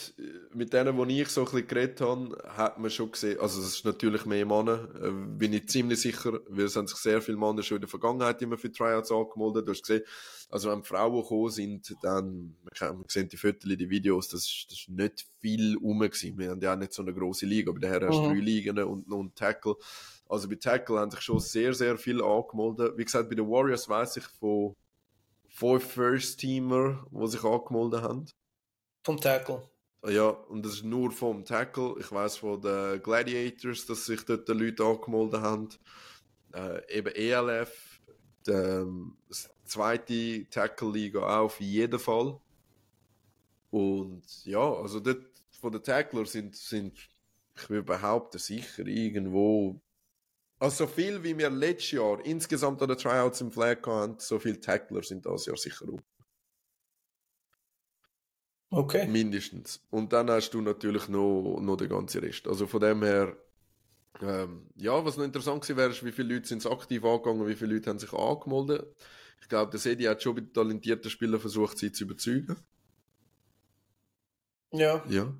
mit denen, die ich so ein bisschen geredet habe, hat man schon gesehen, also es ist natürlich mehr Männer, äh, bin ich ziemlich sicher, weil es haben sich sehr viele Männer schon in der Vergangenheit immer für Tryouts angemeldet, du hast gesehen, also wenn Frauen gekommen sind, dann, man sieht die Fotos, die Videos, das ist, das ist nicht viel rum gewesen. Wir haben ja auch nicht so eine grosse Liga, aber daher hast du mhm. drei Ligen und, und Tackle. Also bei Tackle haben sich schon sehr, sehr viele angemeldet. Wie gesagt, bei den Warriors weiß ich von fünf First-Teamer, die sich angemeldet haben. Vom Tackle. Ja, und das ist nur vom Tackle. Ich weiß von den Gladiators, dass sich dort die Leute angemeldet haben. Äh, eben ELF, die, ähm, zweite Tackle-Liga auch auf jeden Fall. Und ja, also dort von den Tackler sind, sind ich würde behaupten, sicher irgendwo also so viel wie wir letztes Jahr insgesamt an den Tryouts im Flag hatten, so viele Tackler sind das Jahr sicher um. Okay. Mindestens. Und dann hast du natürlich noch, noch den ganzen Rest. Also von dem her, ähm, ja, was noch interessant gewesen wäre, ist, wie viele Leute sind aktiv angegangen, wie viele Leute haben sich angemeldet. Ich glaube, der Sedi hat schon bei talentierten Spielern versucht, sie zu überzeugen. Ja. Ja.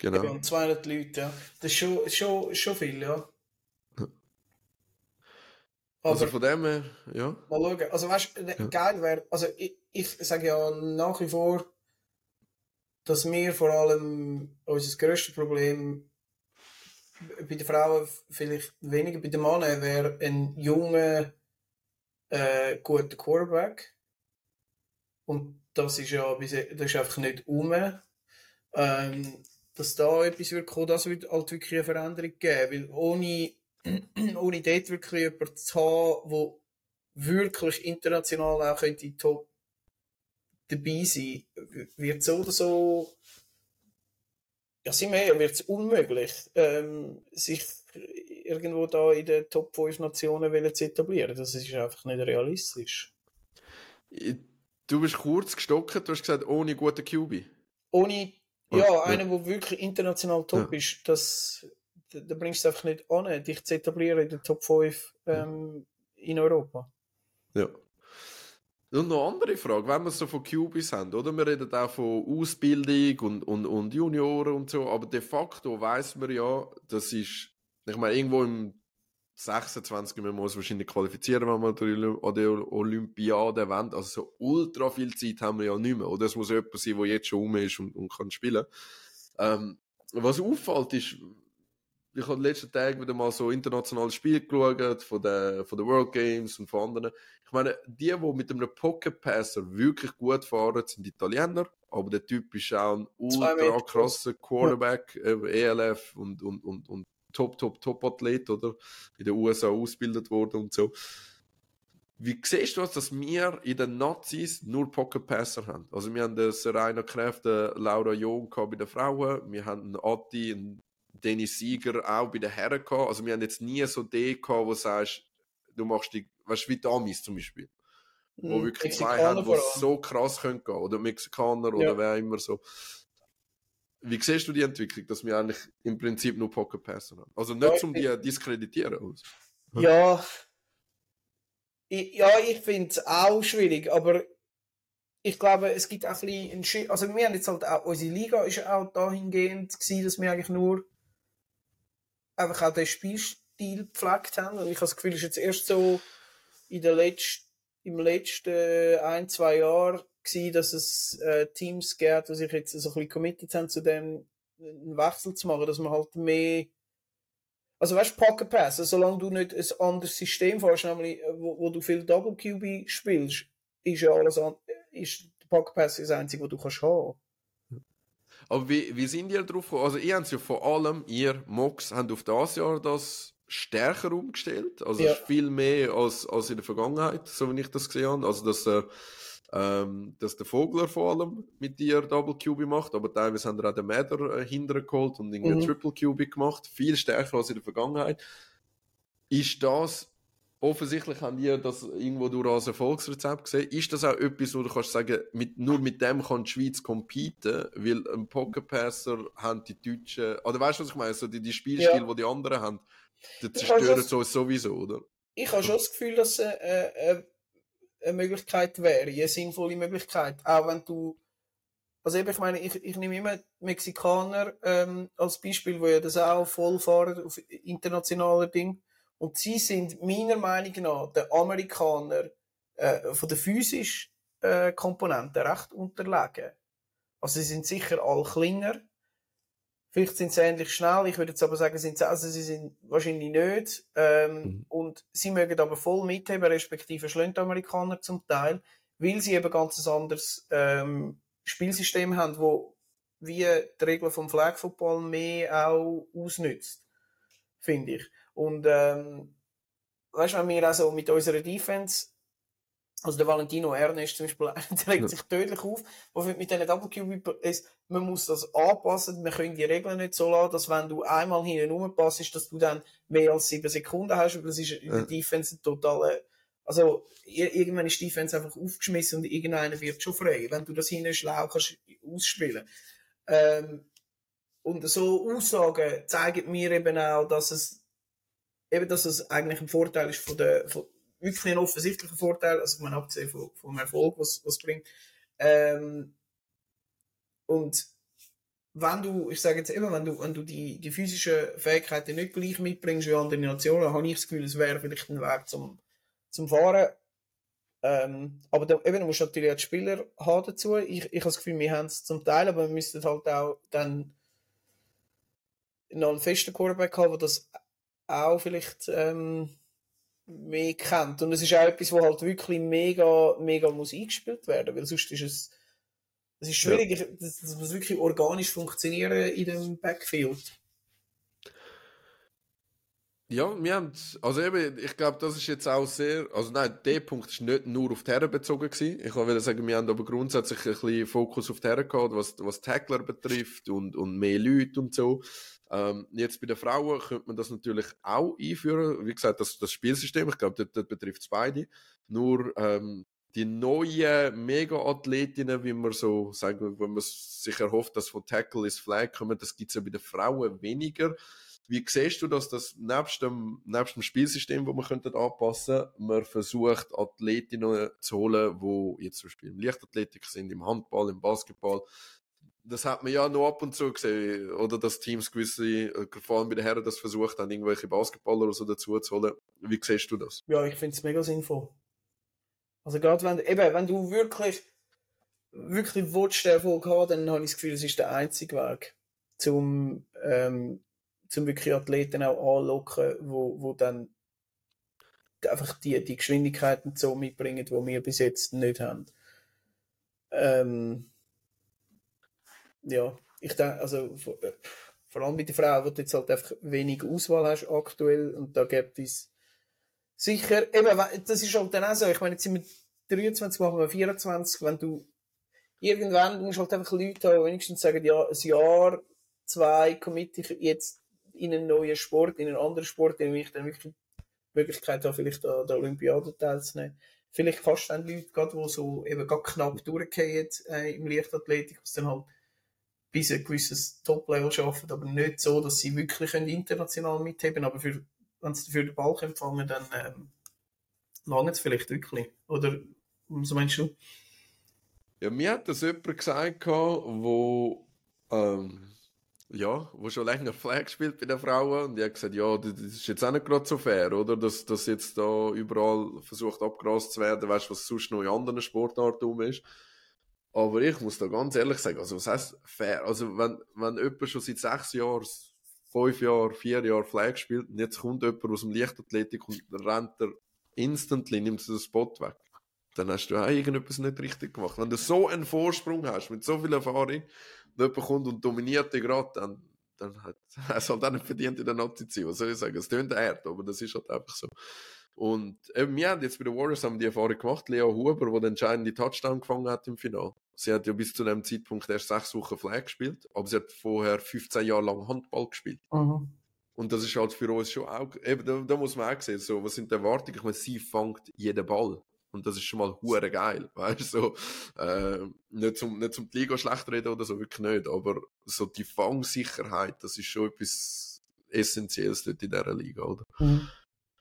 Genau. Eben 200 Leute, ja. Das ist schon, schon, schon viel, ja. Also von dem her, ja. Mal schauen. Also weißt du, ja. geil wäre, also ich, ich sage ja nach wie vor, dass wir vor allem unser grösstes Problem bei den Frauen vielleicht weniger, bei den Männern wäre ein junger, äh, guter Quarterback. Und das ist ja das ist einfach nicht um. Ähm, dass da etwas wird kommen, das wird halt wirklich eine Veränderung geben. Weil ohne ohne dort wirklich jemanden zu haben, der wirklich international auch könnte top dabei sein, wird so oder so, ja, sind wir, wird es unmöglich, ähm, sich irgendwo da in den Top 5 Nationen zu etablieren. Das ist einfach nicht realistisch. Du bist kurz gestockt, du hast gesagt, ohne guten QB. Ohne, ja, ja. einer, der wirklich international top ja. ist, das da bringst du es einfach nicht an, dich zu etablieren in den Top 5 ähm, in Europa. Ja. Und noch eine andere Frage, wenn wir so von QBs haben, oder? Wir reden auch von Ausbildung und, und, und Junioren und so, aber de facto weiß man ja, das ist, ich meine, irgendwo im 26. man muss wahrscheinlich qualifizieren, wenn man an der Olympiade wollen. Also so ultra viel Zeit haben wir ja nicht mehr. Oder es muss jemand sein, der jetzt schon um ist und, und kann spielen. Ähm, was auffällt ist, ich habe in den letzten Tagen wieder mal so internationale Spiele geschaut, von den, von den World Games und von anderen. Ich meine, die, die mit einem Pocket Passer wirklich gut fahren, sind Italiener, aber der Typ ist auch ein ultra krasser Quarterback, ja. ELF und, und, und, und Top, Top, Top-Athlet, oder? In den USA ausgebildet worden und so. Wie siehst du das, dass wir in den Nazis nur Pocket Passer haben? Also wir haben den Serena Kräfte, Laura Jung bei den Frauen, wir haben einen Atti, einen Dennis Sieger auch bei den Herren gehabt. Also wir haben jetzt nie so den gehabt, wo du sagst, du machst die, weißt du, wie Damis zum Beispiel. Wo mm, wirklich zwei haben, die so krass können gehen. Oder Mexikaner ja. oder wer immer so. Wie siehst du die Entwicklung, dass wir eigentlich im Prinzip nur Pocket Passer haben? Also nicht, ja, um die diskreditieren. Aus. Ja. Ich, ja, ich finde es auch schwierig, aber ich glaube, es gibt auch ein bisschen, also wir haben jetzt halt auch, unsere Liga ist auch dahingehend gewesen, dass wir eigentlich nur einfach auch den Spielstil gepflegt haben. Und ich habe das Gefühl, ist jetzt erst so in der letzten, im letzten ein, zwei Jahren gewesen, dass es äh, Teams gibt, die sich jetzt so ein bisschen committed haben, zu dem einen Wechsel zu machen, dass man halt mehr also weißt du, Pocket Pass, also, solange du nicht ein anderes System fährst, nämlich, äh, wo, wo du viel Double QB spielst, ist ja alles an, ist der Pocket Pass das Einzige, was du kannst haben. Aber wie, wie sind ihr drauf gekommen? Also, ihr habt ja vor allem, ihr Mox, habt auf das Jahr das stärker umgestellt. Also, ja. viel mehr als, als in der Vergangenheit, so wie ich das gesehen habe. Also, dass, äh, ähm, dass der Vogler vor allem mit dir Double QB macht, aber teilweise haben wir auch den Mather äh, hintergeholt und irgendwie mhm. Triple QB gemacht. Viel stärker als in der Vergangenheit. Ist das offensichtlich haben die das irgendwo durch als Erfolgsrezept gesehen. Ist das auch etwas, wo du kannst sagen, mit, nur mit dem kann die Schweiz competen, weil ein Pokerpasser haben die Deutschen, oder weißt du, was ich meine, so die, die Spielstil, ja. die die anderen haben, die zerstören es sowieso, oder? Ich habe schon das Gefühl, dass es äh, äh, eine Möglichkeit wäre, eine sinnvolle Möglichkeit, auch wenn du also eben, ich meine, ich, ich nehme immer Mexikaner ähm, als Beispiel, wo ja das auch voll fahren auf internationaler Ding. Und sie sind meiner Meinung nach den Amerikaner äh, von der physischen äh, Komponente recht unterlegen. Also sie sind sicher all kleiner. Vielleicht sind sie ähnlich schnell. Ich würde jetzt aber sagen, sind sie, also sie sind wahrscheinlich nicht. Ähm, mhm. Und sie mögen aber voll mitheben, respektive schlönt Amerikaner zum Teil, weil sie eben ganz ein anderes ähm, Spielsystem haben, wo wie die Regeln vom Flag Football mehr auch ausnützt, finde ich. Und ähm, weißt du, wenn wir also mit unserer Defense, also der Valentino Ernest zum Beispiel, der regt sich tödlich auf, wo mit diesen Double QB ist, man muss das anpassen, man können die Regeln nicht so lassen, dass wenn du einmal hinten rumpasst, dass du dann mehr als sieben Sekunden hast, weil das ist in der Defense ein totaler, also irgendwann ist die Defense einfach aufgeschmissen und irgendeiner wird schon frei, wenn du das hinten schlau kannst ausspielen. Ähm, und so Aussagen zeigen mir eben auch, dass es eben, dass es eigentlich ein Vorteil ist von der, von, wirklich ein offensichtlicher Vorteil, also man abgesehen von, vom Erfolg, was, was bringt. Ähm, und wenn du, ich sage jetzt eben, wenn du, wenn du die, die physischen Fähigkeiten nicht gleich mitbringst wie andere Nationen, habe ich das Gefühl, es wäre vielleicht ein Weg zum, zum Fahren. Ähm, aber da, eben, du musst natürlich auch die Spieler haben dazu. Ich, ich habe das Gefühl, wir haben es zum Teil, aber wir müssten halt auch dann noch einen festen Quarterback haben, der das auch vielleicht ähm, mehr kennt. Und es ist auch etwas, wo halt wirklich mega, mega muss eingespielt werden, weil sonst ist es, es ist schwierig, ja. das, das muss wirklich organisch funktionieren in dem Backfield. Ja, wir haben, also eben, ich glaube, das ist jetzt auch sehr, also nein, der Punkt ist nicht nur auf die Herren bezogen gewesen. Ich wollte sagen, wir haben aber grundsätzlich ein bisschen Fokus auf die Herren gehabt, was, was Tackler betrifft und, und mehr Leute und so. Ähm, jetzt bei den Frauen könnte man das natürlich auch einführen. Wie gesagt, das, das Spielsystem, ich glaube, das, das betrifft es beide. Nur ähm, die neuen Mega-Athletinnen, wie man so sagen, wenn man sich erhofft, dass von Tackle ins Flag kommen, das gibt es ja bei den Frauen weniger. Wie siehst du, dass das nebst dem, nebst dem Spielsystem, das man könnte anpassen, man versucht, Athletinnen zu holen, die jetzt zum Beispiel im Leichtathletik sind, im Handball, im Basketball, das hat man ja noch ab und zu gesehen, oder dass Teams gewisse, äh, vor allem bei den Herren, das versucht haben, irgendwelche Basketballer oder so dazu zu holen. Wie siehst du das? Ja, ich finde es mega sinnvoll. Also gerade wenn, eben, wenn du wirklich, wirklich willst, den Erfolg haben, dann habe ich das Gefühl, es ist der einzige Weg, zum, ähm, zum wirklich Athleten auch anlocken, wo, wo dann einfach die, die Geschwindigkeiten so mitbringen, die wir bis jetzt nicht haben. Ähm, ja, ich denke, also äh, vor allem bei der Frau, wo du jetzt halt einfach wenig Auswahl hast aktuell und da gibt es sicher, eben, das ist halt dann auch so, ich meine, jetzt sind wir 23, machen wir 24, wenn du irgendwann, musst halt einfach Leute haben, die wenigstens sagen, ja, ein Jahr, zwei committe ich jetzt in einen neuen Sport, in einen anderen Sport, in dem ich dann wirklich die Möglichkeit habe, vielleicht an der Olympiade teilzunehmen. Vielleicht fast dann Leute, gerade, die so eben gerade knapp durchgehen äh, im Leichtathletik, was dann halt bis ein gewisses Top-Level schaffen, aber nicht so, dass sie wirklich international mitheben aber wenn sie dafür den Ball empfangen, dann ähm, lange es vielleicht wirklich. Oder was meinst du? Ja, mir hat das jemand gesagt, wo, ähm, ja, wo schon länger Flag spielt bei den Frauen und die hat gesagt, ja, das ist jetzt auch nicht gerade so fair, oder? Dass das jetzt da überall versucht abgerast zu werden, weißt du, was sonst noch in anderen Sportarten um ist. Aber ich muss da ganz ehrlich sagen, also was heißt fair? Also wenn, wenn jemand schon seit sechs Jahren fünf Jahre, vier Jahre Flag gespielt und jetzt kommt jemand aus dem Leichtathletik und rennt er instantly, nimmt den Spot weg. Dann hast du auch irgendetwas nicht richtig gemacht. Wenn du so einen Vorsprung hast, mit so viel Erfahrung, jemand kommt und dominiert dich gerade, dann, dann hat es halt auch nicht verdient in der Nazi zu Was soll ich sagen? Es tönt hart, aber das ist halt einfach so. Und eben, wir haben jetzt bei den Warriors haben die Erfahrung gemacht, Leo Huber, der den entscheidenden Touchdown gefangen hat im Finale. Sie hat ja bis zu dem Zeitpunkt erst sechs Wochen Flag gespielt, aber sie hat vorher 15 Jahre lang Handball gespielt. Mhm. Und das ist halt für uns schon auch, eben, da, da, muss man auch sehen, so, was sind die Erwartungen? Ich meine, sie fängt jeden Ball. Und das ist schon mal hure geil, weißt du, so, äh, nicht zum, nicht zum die Liga schlecht reden oder so, wirklich nicht, aber so die Fangsicherheit, das ist schon etwas Essentielles dort in dieser Liga, oder? Mhm.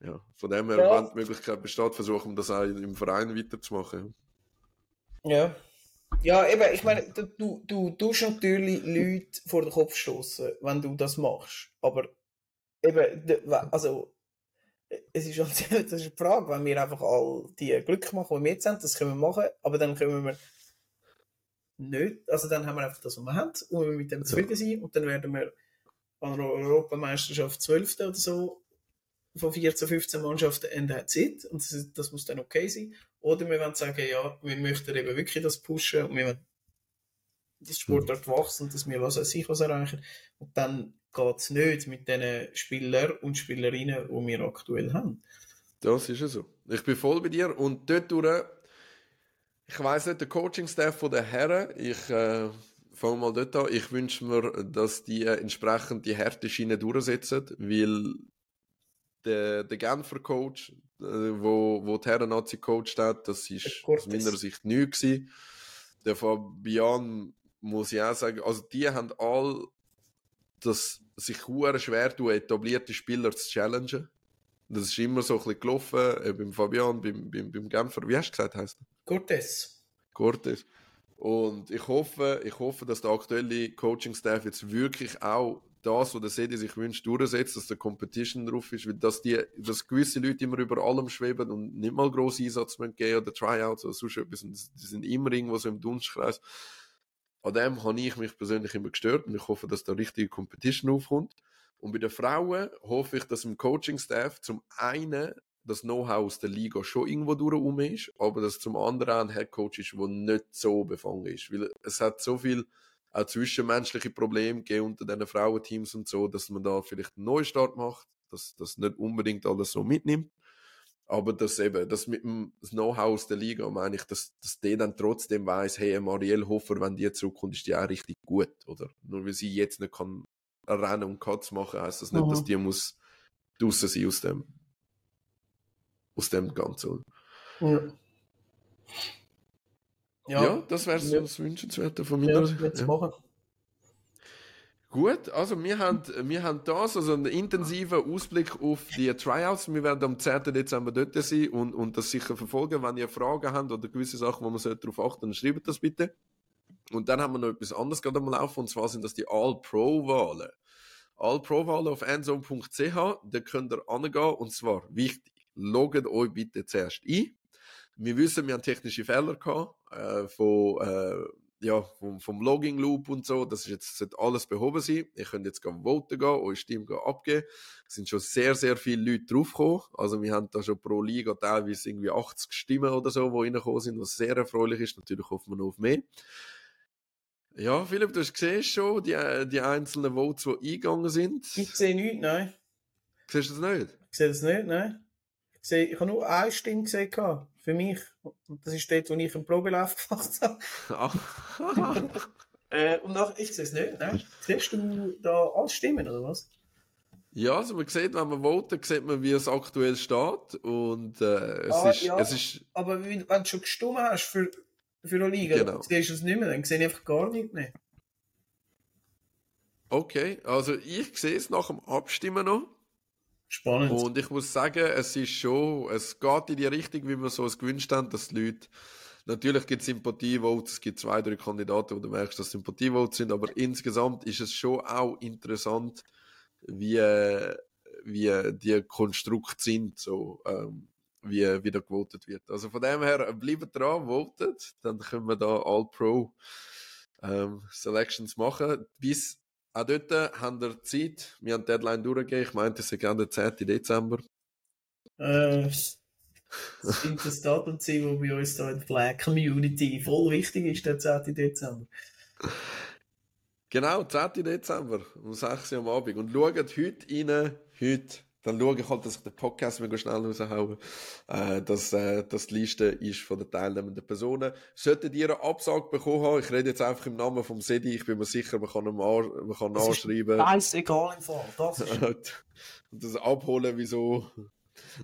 Ja, von dem her, ja. wenn die Möglichkeit besteht, versuchen wir das auch im Verein weiterzumachen. Ja. Ja, eben, ich meine, du, du tust natürlich Leute vor den Kopf stoßen, wenn du das machst. Aber eben, also, es ist halt das ist eine Frage, wenn wir einfach all die Glück machen, die wir jetzt haben, das können wir machen, aber dann können wir nicht, also dann haben wir einfach das, was wir haben und wir mit dem zufrieden sein und dann werden wir an der Europameisterschaft 12. oder so von 14, 15 Mannschaften and that's it. Und das, das, muss dann okay sein. Oder wir wollen sagen, ja, wir möchten eben wirklich das pushen und wir wollen die Sportart wachsen und dass wir was sich was erreichen. Und dann geht es nicht mit den Spielern und Spielerinnen, die wir aktuell haben. Das ist ja so. Ich bin voll bei dir und dort durch, ich weiss nicht, der Coaching-Staff der Herren, ich äh, fange mal dort an, ich wünsche mir, dass die entsprechend die Härteschiene durchsetzen, weil der, der Genfer Coach, äh, wo, wo die Herren-Nazi coacht hat, das ist aus meiner Sicht neu gewesen. Der Fabian muss ich auch sagen, also die haben all das sich sehr schwer tun, etablierte Spieler zu challengen. Das ist immer so ein bisschen gelaufen, äh, beim Fabian, beim, beim, beim Genfer, wie hast du gesagt, heißt Cortes. Cortes. Und ich hoffe, ich hoffe, dass der aktuelle Coaching-Staff jetzt wirklich auch das, was der Sedi sich wünscht, durchsetzt, dass der Competition drauf ist, weil dass, die, dass gewisse Leute immer über allem schweben und nicht mal grossen Einsatz geben oder Tryouts oder sonst etwas, die sind immer irgendwo so im Dunstkreis. An dem habe ich mich persönlich immer gestört und ich hoffe, dass da richtige Competition aufkommt. Und bei den Frauen hoffe ich, dass im Coaching-Staff zum einen das Know-how aus der Liga schon irgendwo durch ist, aber dass zum anderen ein Headcoach ist, der nicht so befangen ist. Weil es hat so viel auch zwischenmenschliche Probleme gegeben unter diesen Frauenteams und so, dass man da vielleicht einen Neustart macht, dass das nicht unbedingt alles so mitnimmt. Aber dass eben, das mit dem Know-how aus der Liga, meine ich, dass, dass der dann trotzdem weiß, hey, Marielle Hofer, wenn die zurückkommt, ist die auch richtig gut, oder? Nur weil sie jetzt nicht kann Rennen und Cuts machen, heißt das nicht, Aha. dass die muss draussen sein aus dem, aus dem Ganzen. Ja. Ja, ja das wäre so das Wünschenswerte von mir. Ja, ja. machen. Gut, also wir haben, wir haben das, also einen intensiven Ausblick auf die Tryouts. Wir werden am 10. Dezember dort sein und, und das sicher verfolgen. Wenn ihr Fragen habt oder gewisse Sachen, wo man darauf achten dann schreibt das bitte. Und dann haben wir noch etwas anderes gerade am Laufen, und zwar sind das die All-Pro-Wahlen. All-Pro-Wahlen auf endzone.ch, da könnt ihr angehen, und zwar wichtig, loggt euch bitte zuerst ein. Wir wissen, wir haben technische Fehler gehabt, äh, von, äh, ja, vom, vom Logging Loop und so. Das ist jetzt das alles behoben sein. Ihr könnt jetzt voten gehen, eure Stimme gehen abgeben. Es sind schon sehr, sehr viele Leute draufgekommen. Also wir haben da schon pro Liga teilweise irgendwie 80 Stimmen oder so, die reingekommen sind, was sehr erfreulich ist. Natürlich hoffen wir noch auf mehr. Ja, Philipp, du hast gesehen schon die, die einzelnen Votes, die eingegangen sind. Ich sehe nichts, nein. Siehst du das nicht? Ich sehe das nicht, nein. Ich, sehe, ich habe nur eine Stimme gesehen. Für mich. Und das ist dort, wo ich einen Probelauf gemacht habe. äh, und nach, ich sehe es nicht. Ne? Siehst du da alles Stimmen, oder was? Ja, also man sieht, wenn man votet, sieht man, wie es aktuell steht. Und äh, es, ah, ist, ja, es ist. Aber wenn, wenn du schon gestimmt hast für, für eine Liga, genau. dann siehst du es nicht mehr, dann sehe ich einfach gar nicht mehr. Okay, also ich sehe es nach dem Abstimmen noch. Spannend. Und ich muss sagen, es ist schon, es geht in die Richtung, wie wir so es gewünscht haben, dass die Leute, natürlich gibt es Sympathievotes, es gibt zwei, drei Kandidaten, wo du merkst, dass Sympathievotes sind, aber insgesamt ist es schon auch interessant, wie, wie die Konstrukte sind, so, ähm, wie, wie da gewotet wird. Also von dem her, bleibt dran, votet, dann können wir da All-Pro ähm, Selections machen. Bis auch dort haben wir Zeit. Wir haben die Deadline durchgegeben. Ich meinte, es ist gerne der 10. Dezember. Äh, das sind das Datum sein, wo bei uns da in der Black Community voll wichtig ist, der 10. Dezember. Genau, 10. Dezember um 6 Uhr am Abend. Und schaut heute rein, heute dann schaue ich halt, dass ich den Podcast mega schnell raushaue, äh, dass, äh, dass die Liste ist von den teilnehmenden Personen. Solltet ihr eine Absage bekommen haben, ich rede jetzt einfach im Namen vom Sedi, ich bin mir sicher, man kann man kann anschreiben. Scheißegal im Fall, das ist... und das abholen, wieso,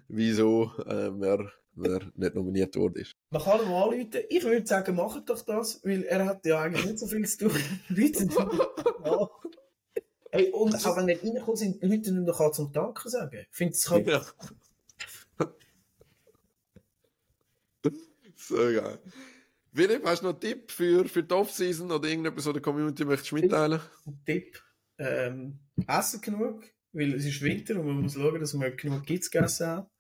wieso äh, wer, wer nicht nominiert worden ist. Man kann ihn anrufen. Ich würde sagen, macht doch das, weil er hat ja eigentlich nicht so viel zu tun. Leute, Hey, und auch wenn nicht reingekommen sind, Leute nicht mehr zum Danken sagen. Ich finde, es kann... Ja. so geil. Philipp, hast du noch einen Tipp für, für die Off-Season oder irgendetwas, was der Community möchtest mitteilen? Ein Tipp. Ähm, essen genug, weil es ist Winter und man muss schauen, dass man genug Kids gegessen hat.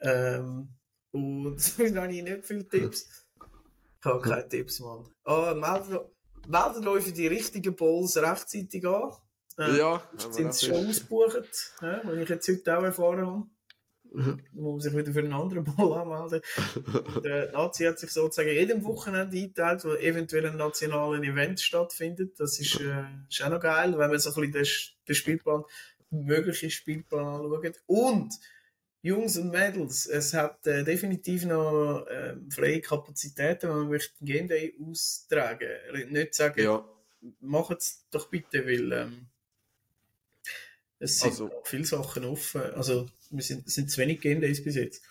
Ähm, und sonst habe ich nicht viele Tipps. Ich habe keine Tipps, Mann. Oh, meldet, meldet euch für die richtigen Bowls rechtzeitig an. Äh, ja. Sind sie schon ausgebucht, ja, was ich jetzt heute auch erfahren habe. Mhm. muss man sich wieder für einen anderen Ball anmelden. der Nazi hat sich sozusagen jedem Wochenende eingeteilt, wo eventuell ein nationales Event stattfindet. Das ist, äh, ist auch noch geil, wenn man so ein bisschen den, den Spielplan, den möglichen Spielplan anschaut. Und Jungs und Mädels, es hat äh, definitiv noch äh, freie Kapazitäten, wenn man möchte einen Game Day austragen. Nicht sagen, ja. macht es doch bitte, weil ähm, es sind also, viele Sachen offen. Also, wir sind, es sind zu wenig Game Days bis jetzt.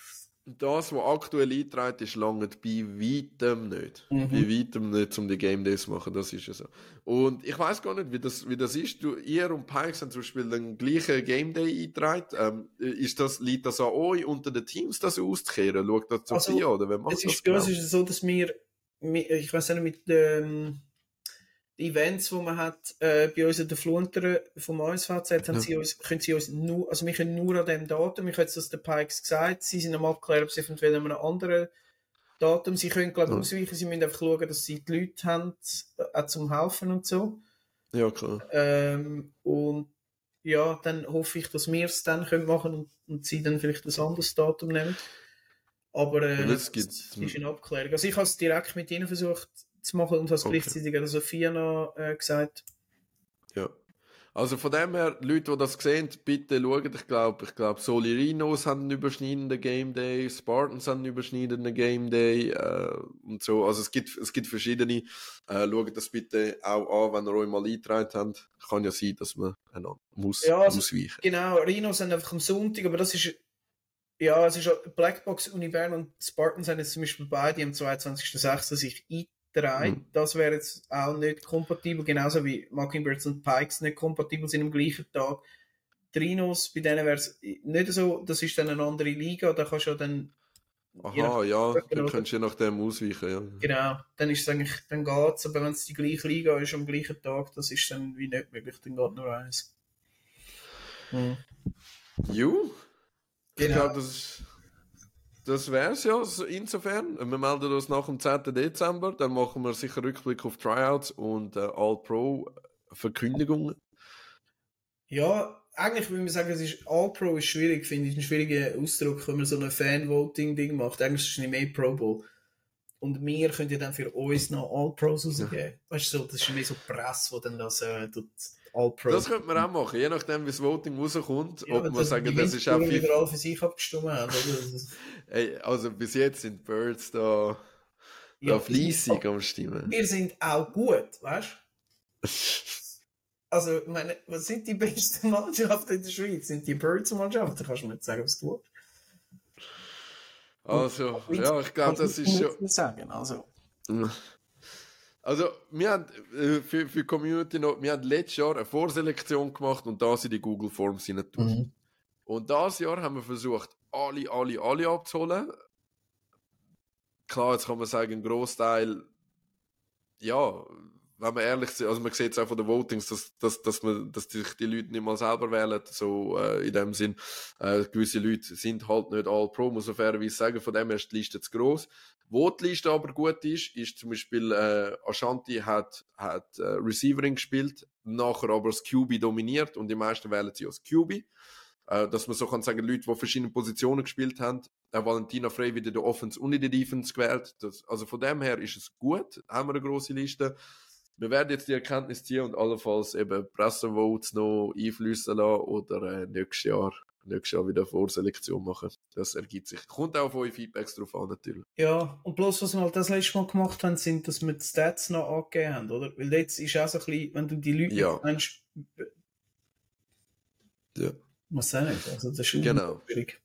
Das, was aktuell eintritt, ist lange bei weitem nicht. Mhm. Bei weitem nicht, um die Game Days zu machen. Das ist ja so. Und ich weiß gar nicht, wie das, wie das ist. Du, ihr und Pikes haben zum Beispiel den gleichen Game Day eingetragen. Ähm, ist das, liegt das an euch unter den Teams, das auszukehren? Schaut das Sophia also, oder wer macht es ist, das? Genau? Es ist so, dass wir, ich weiß nicht, mit dem, ähm, die Events, die man hat, äh, bei uns in der Flunter vom ASVZ, haben ja. sie uns, können sie uns nur, also wir können nur an dem Datum, ich habe jetzt das den Pikes gesagt, sie sind am abklären, ob sie eventuell an einem anderen Datum, sie können glaube ich ja. ausweichen, sie müssen einfach schauen, dass sie die Leute haben, äh, auch zum Helfen und so. Ja, klar. Ähm, und ja, dann hoffe ich, dass wir es dann können machen und, und sie dann vielleicht ein anderes Datum nehmen. Aber äh, das, das ist eine Abklärung. Also ich habe es direkt mit ihnen versucht zu machen und hast okay. gleichzeitig an Sophia noch äh, gesagt. Ja. Also von dem her, Leute, die das sehen, bitte schauen. Ich glaube, ich glaube, Solirinos haben einen überschneidenden Game Day, Spartans haben einen überschneidenden Game Day äh, und so. Also es gibt, es gibt verschiedene. Äh, schaut das bitte auch an, wenn ihr euch mal eingetragen habt. Kann ja sein, dass man einander muss ja, also, ausweichen. Genau, Rhinos sind einfach am Sonntag, aber das ist ja, es ist Blackbox, Unibern und Spartans haben jetzt zum Beispiel beide am 22.06. sich 3. Mhm. Das wäre jetzt auch nicht kompatibel, genauso wie Mockingbirds und Pikes nicht kompatibel sind am gleichen Tag. Trinos, bei denen wäre es nicht so, das ist dann eine andere Liga, da kannst du ja dann. Aha, ja, dann kannst du je nachdem ausweichen, ja. Genau, dann ist es eigentlich, dann geht's, aber wenn es die gleiche Liga ist am gleichen Tag, das ist dann wie nicht möglich, dann geht nur eins. Mhm. Ju? Genau. Ich glaube, das ist das wäre es ja insofern. Wir melden uns nach dem 10. Dezember, dann machen wir sicher Rückblick auf Tryouts und äh, All-Pro-Verkündigungen. Ja, eigentlich würde ich sagen, es ist All-Pro ist schwierig, finde ich, ein schwieriger Ausdruck, wenn man so ein Fan-Voting-Ding macht. Eigentlich ist es nicht mehr Pro Bowl. Und wir können ja dann für uns noch All-Pros rausgeben. Ja. Weißt du, das ist mehr so Presse, die dann das äh, All-Pro. Das könnte man auch machen, je nachdem, wie das Voting rauskommt. Ja, ob man sagen, das ist auch viel... alle für sich abgestimmt haben. Ey, also bis jetzt sind Birds da, ja, da fleissig am Stimmen. Wir sind auch gut, weißt du? Also, meine, was sind die besten Mannschaften in der Schweiz? Sind die Birds-Mannschaften? Kannst du mir nicht sagen, was du willst. Also, ja, ich glaube, das ist schon. Sagen, also. Also, wir haben äh, für, für die Community noch, wir haben letztes Jahr eine Vorselektion gemacht und da sind die Google Forms hinein. Mhm. Und dieses Jahr haben wir versucht, alle, alle, alle abzuholen. Klar, jetzt kann man sagen, ein Großteil, ja, wenn man ehrlich ist, also man sieht es auch von den Votings, dass, dass, dass, man, dass sich die Leute nicht mal selber wählen, so äh, in dem Sinn. Äh, gewisse Leute sind halt nicht all pro, muss man fairerweise sagen, von dem her ist die Liste zu gross. Wo die Liste aber gut ist, ist zum Beispiel äh, Ashanti hat, hat äh, Receiverin gespielt, nachher aber das QB dominiert und die meisten wählen sie als QB. Äh, dass man so kann sagen, Leute, die verschiedene Positionen gespielt haben, äh, Valentina Frey wieder der Offense und in der Defense gewählt. Das, also von dem her ist es gut, haben wir eine große Liste wir werden jetzt die Erkenntnis ziehen und allenfalls eben Pressevotes noch einflüssen lassen oder äh, nächstes Jahr nächstes Jahr wieder Vorselektion machen. Das ergibt sich. Kommt auch auf eure Feedbacks drauf an, natürlich. Ja, und bloß, was wir halt das letzte Mal gemacht haben, sind, dass wir die Stats noch angegeben haben, oder? Weil jetzt ist auch so ein bisschen, wenn du die Leute ja. meinst, ja. Was auch nicht. Also, das ist genau. schwierig.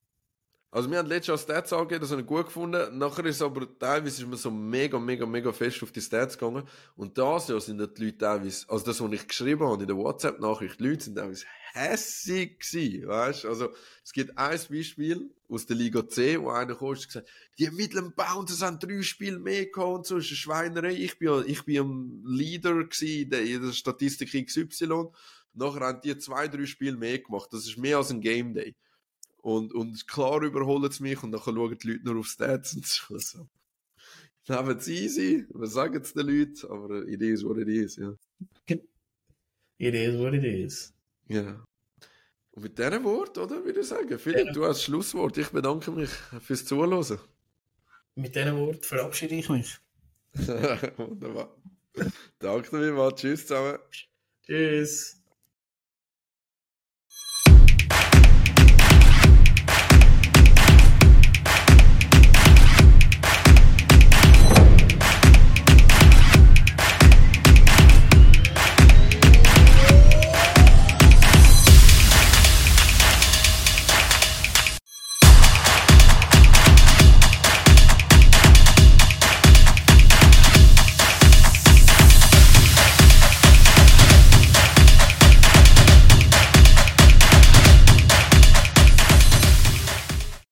Also wir haben letztes Jahr Stats angegeben, das habe ich gut gefunden. Nachher ist aber teilweise ist man so mega, mega, mega fest auf die Stats gegangen. Und das Jahr sind die Leute teilweise, also das, was ich geschrieben habe in der WhatsApp-Nachricht, die Leute sind teilweise hässig gewesen, weißt? Also es gibt ein Beispiel aus der Liga C, wo einer kam und gesagt, die mittleren Bouncers haben drei Spiele mehr gehabt und so, ist eine Schweinerei. Ich bin, ich bin am Leader gewesen in der Statistik XY. Nachher haben die zwei, drei Spiele mehr gemacht. Das ist mehr als ein Game Day. Und, und klar überholen sie mich und dann schauen die Leute nur auf Stats und so. so. Nehmen es easy, wir sagen es den Leuten, aber it is what it is, ja. It is what it is. Ja. Und mit diesem Wort, oder, würde ich sagen. Philipp, ja. du hast das Schlusswort. Ich bedanke mich fürs Zuhören. Mit diesem Wort verabschiede ich mich. Wunderbar. Danke dir, Tschüss zusammen. Tschüss.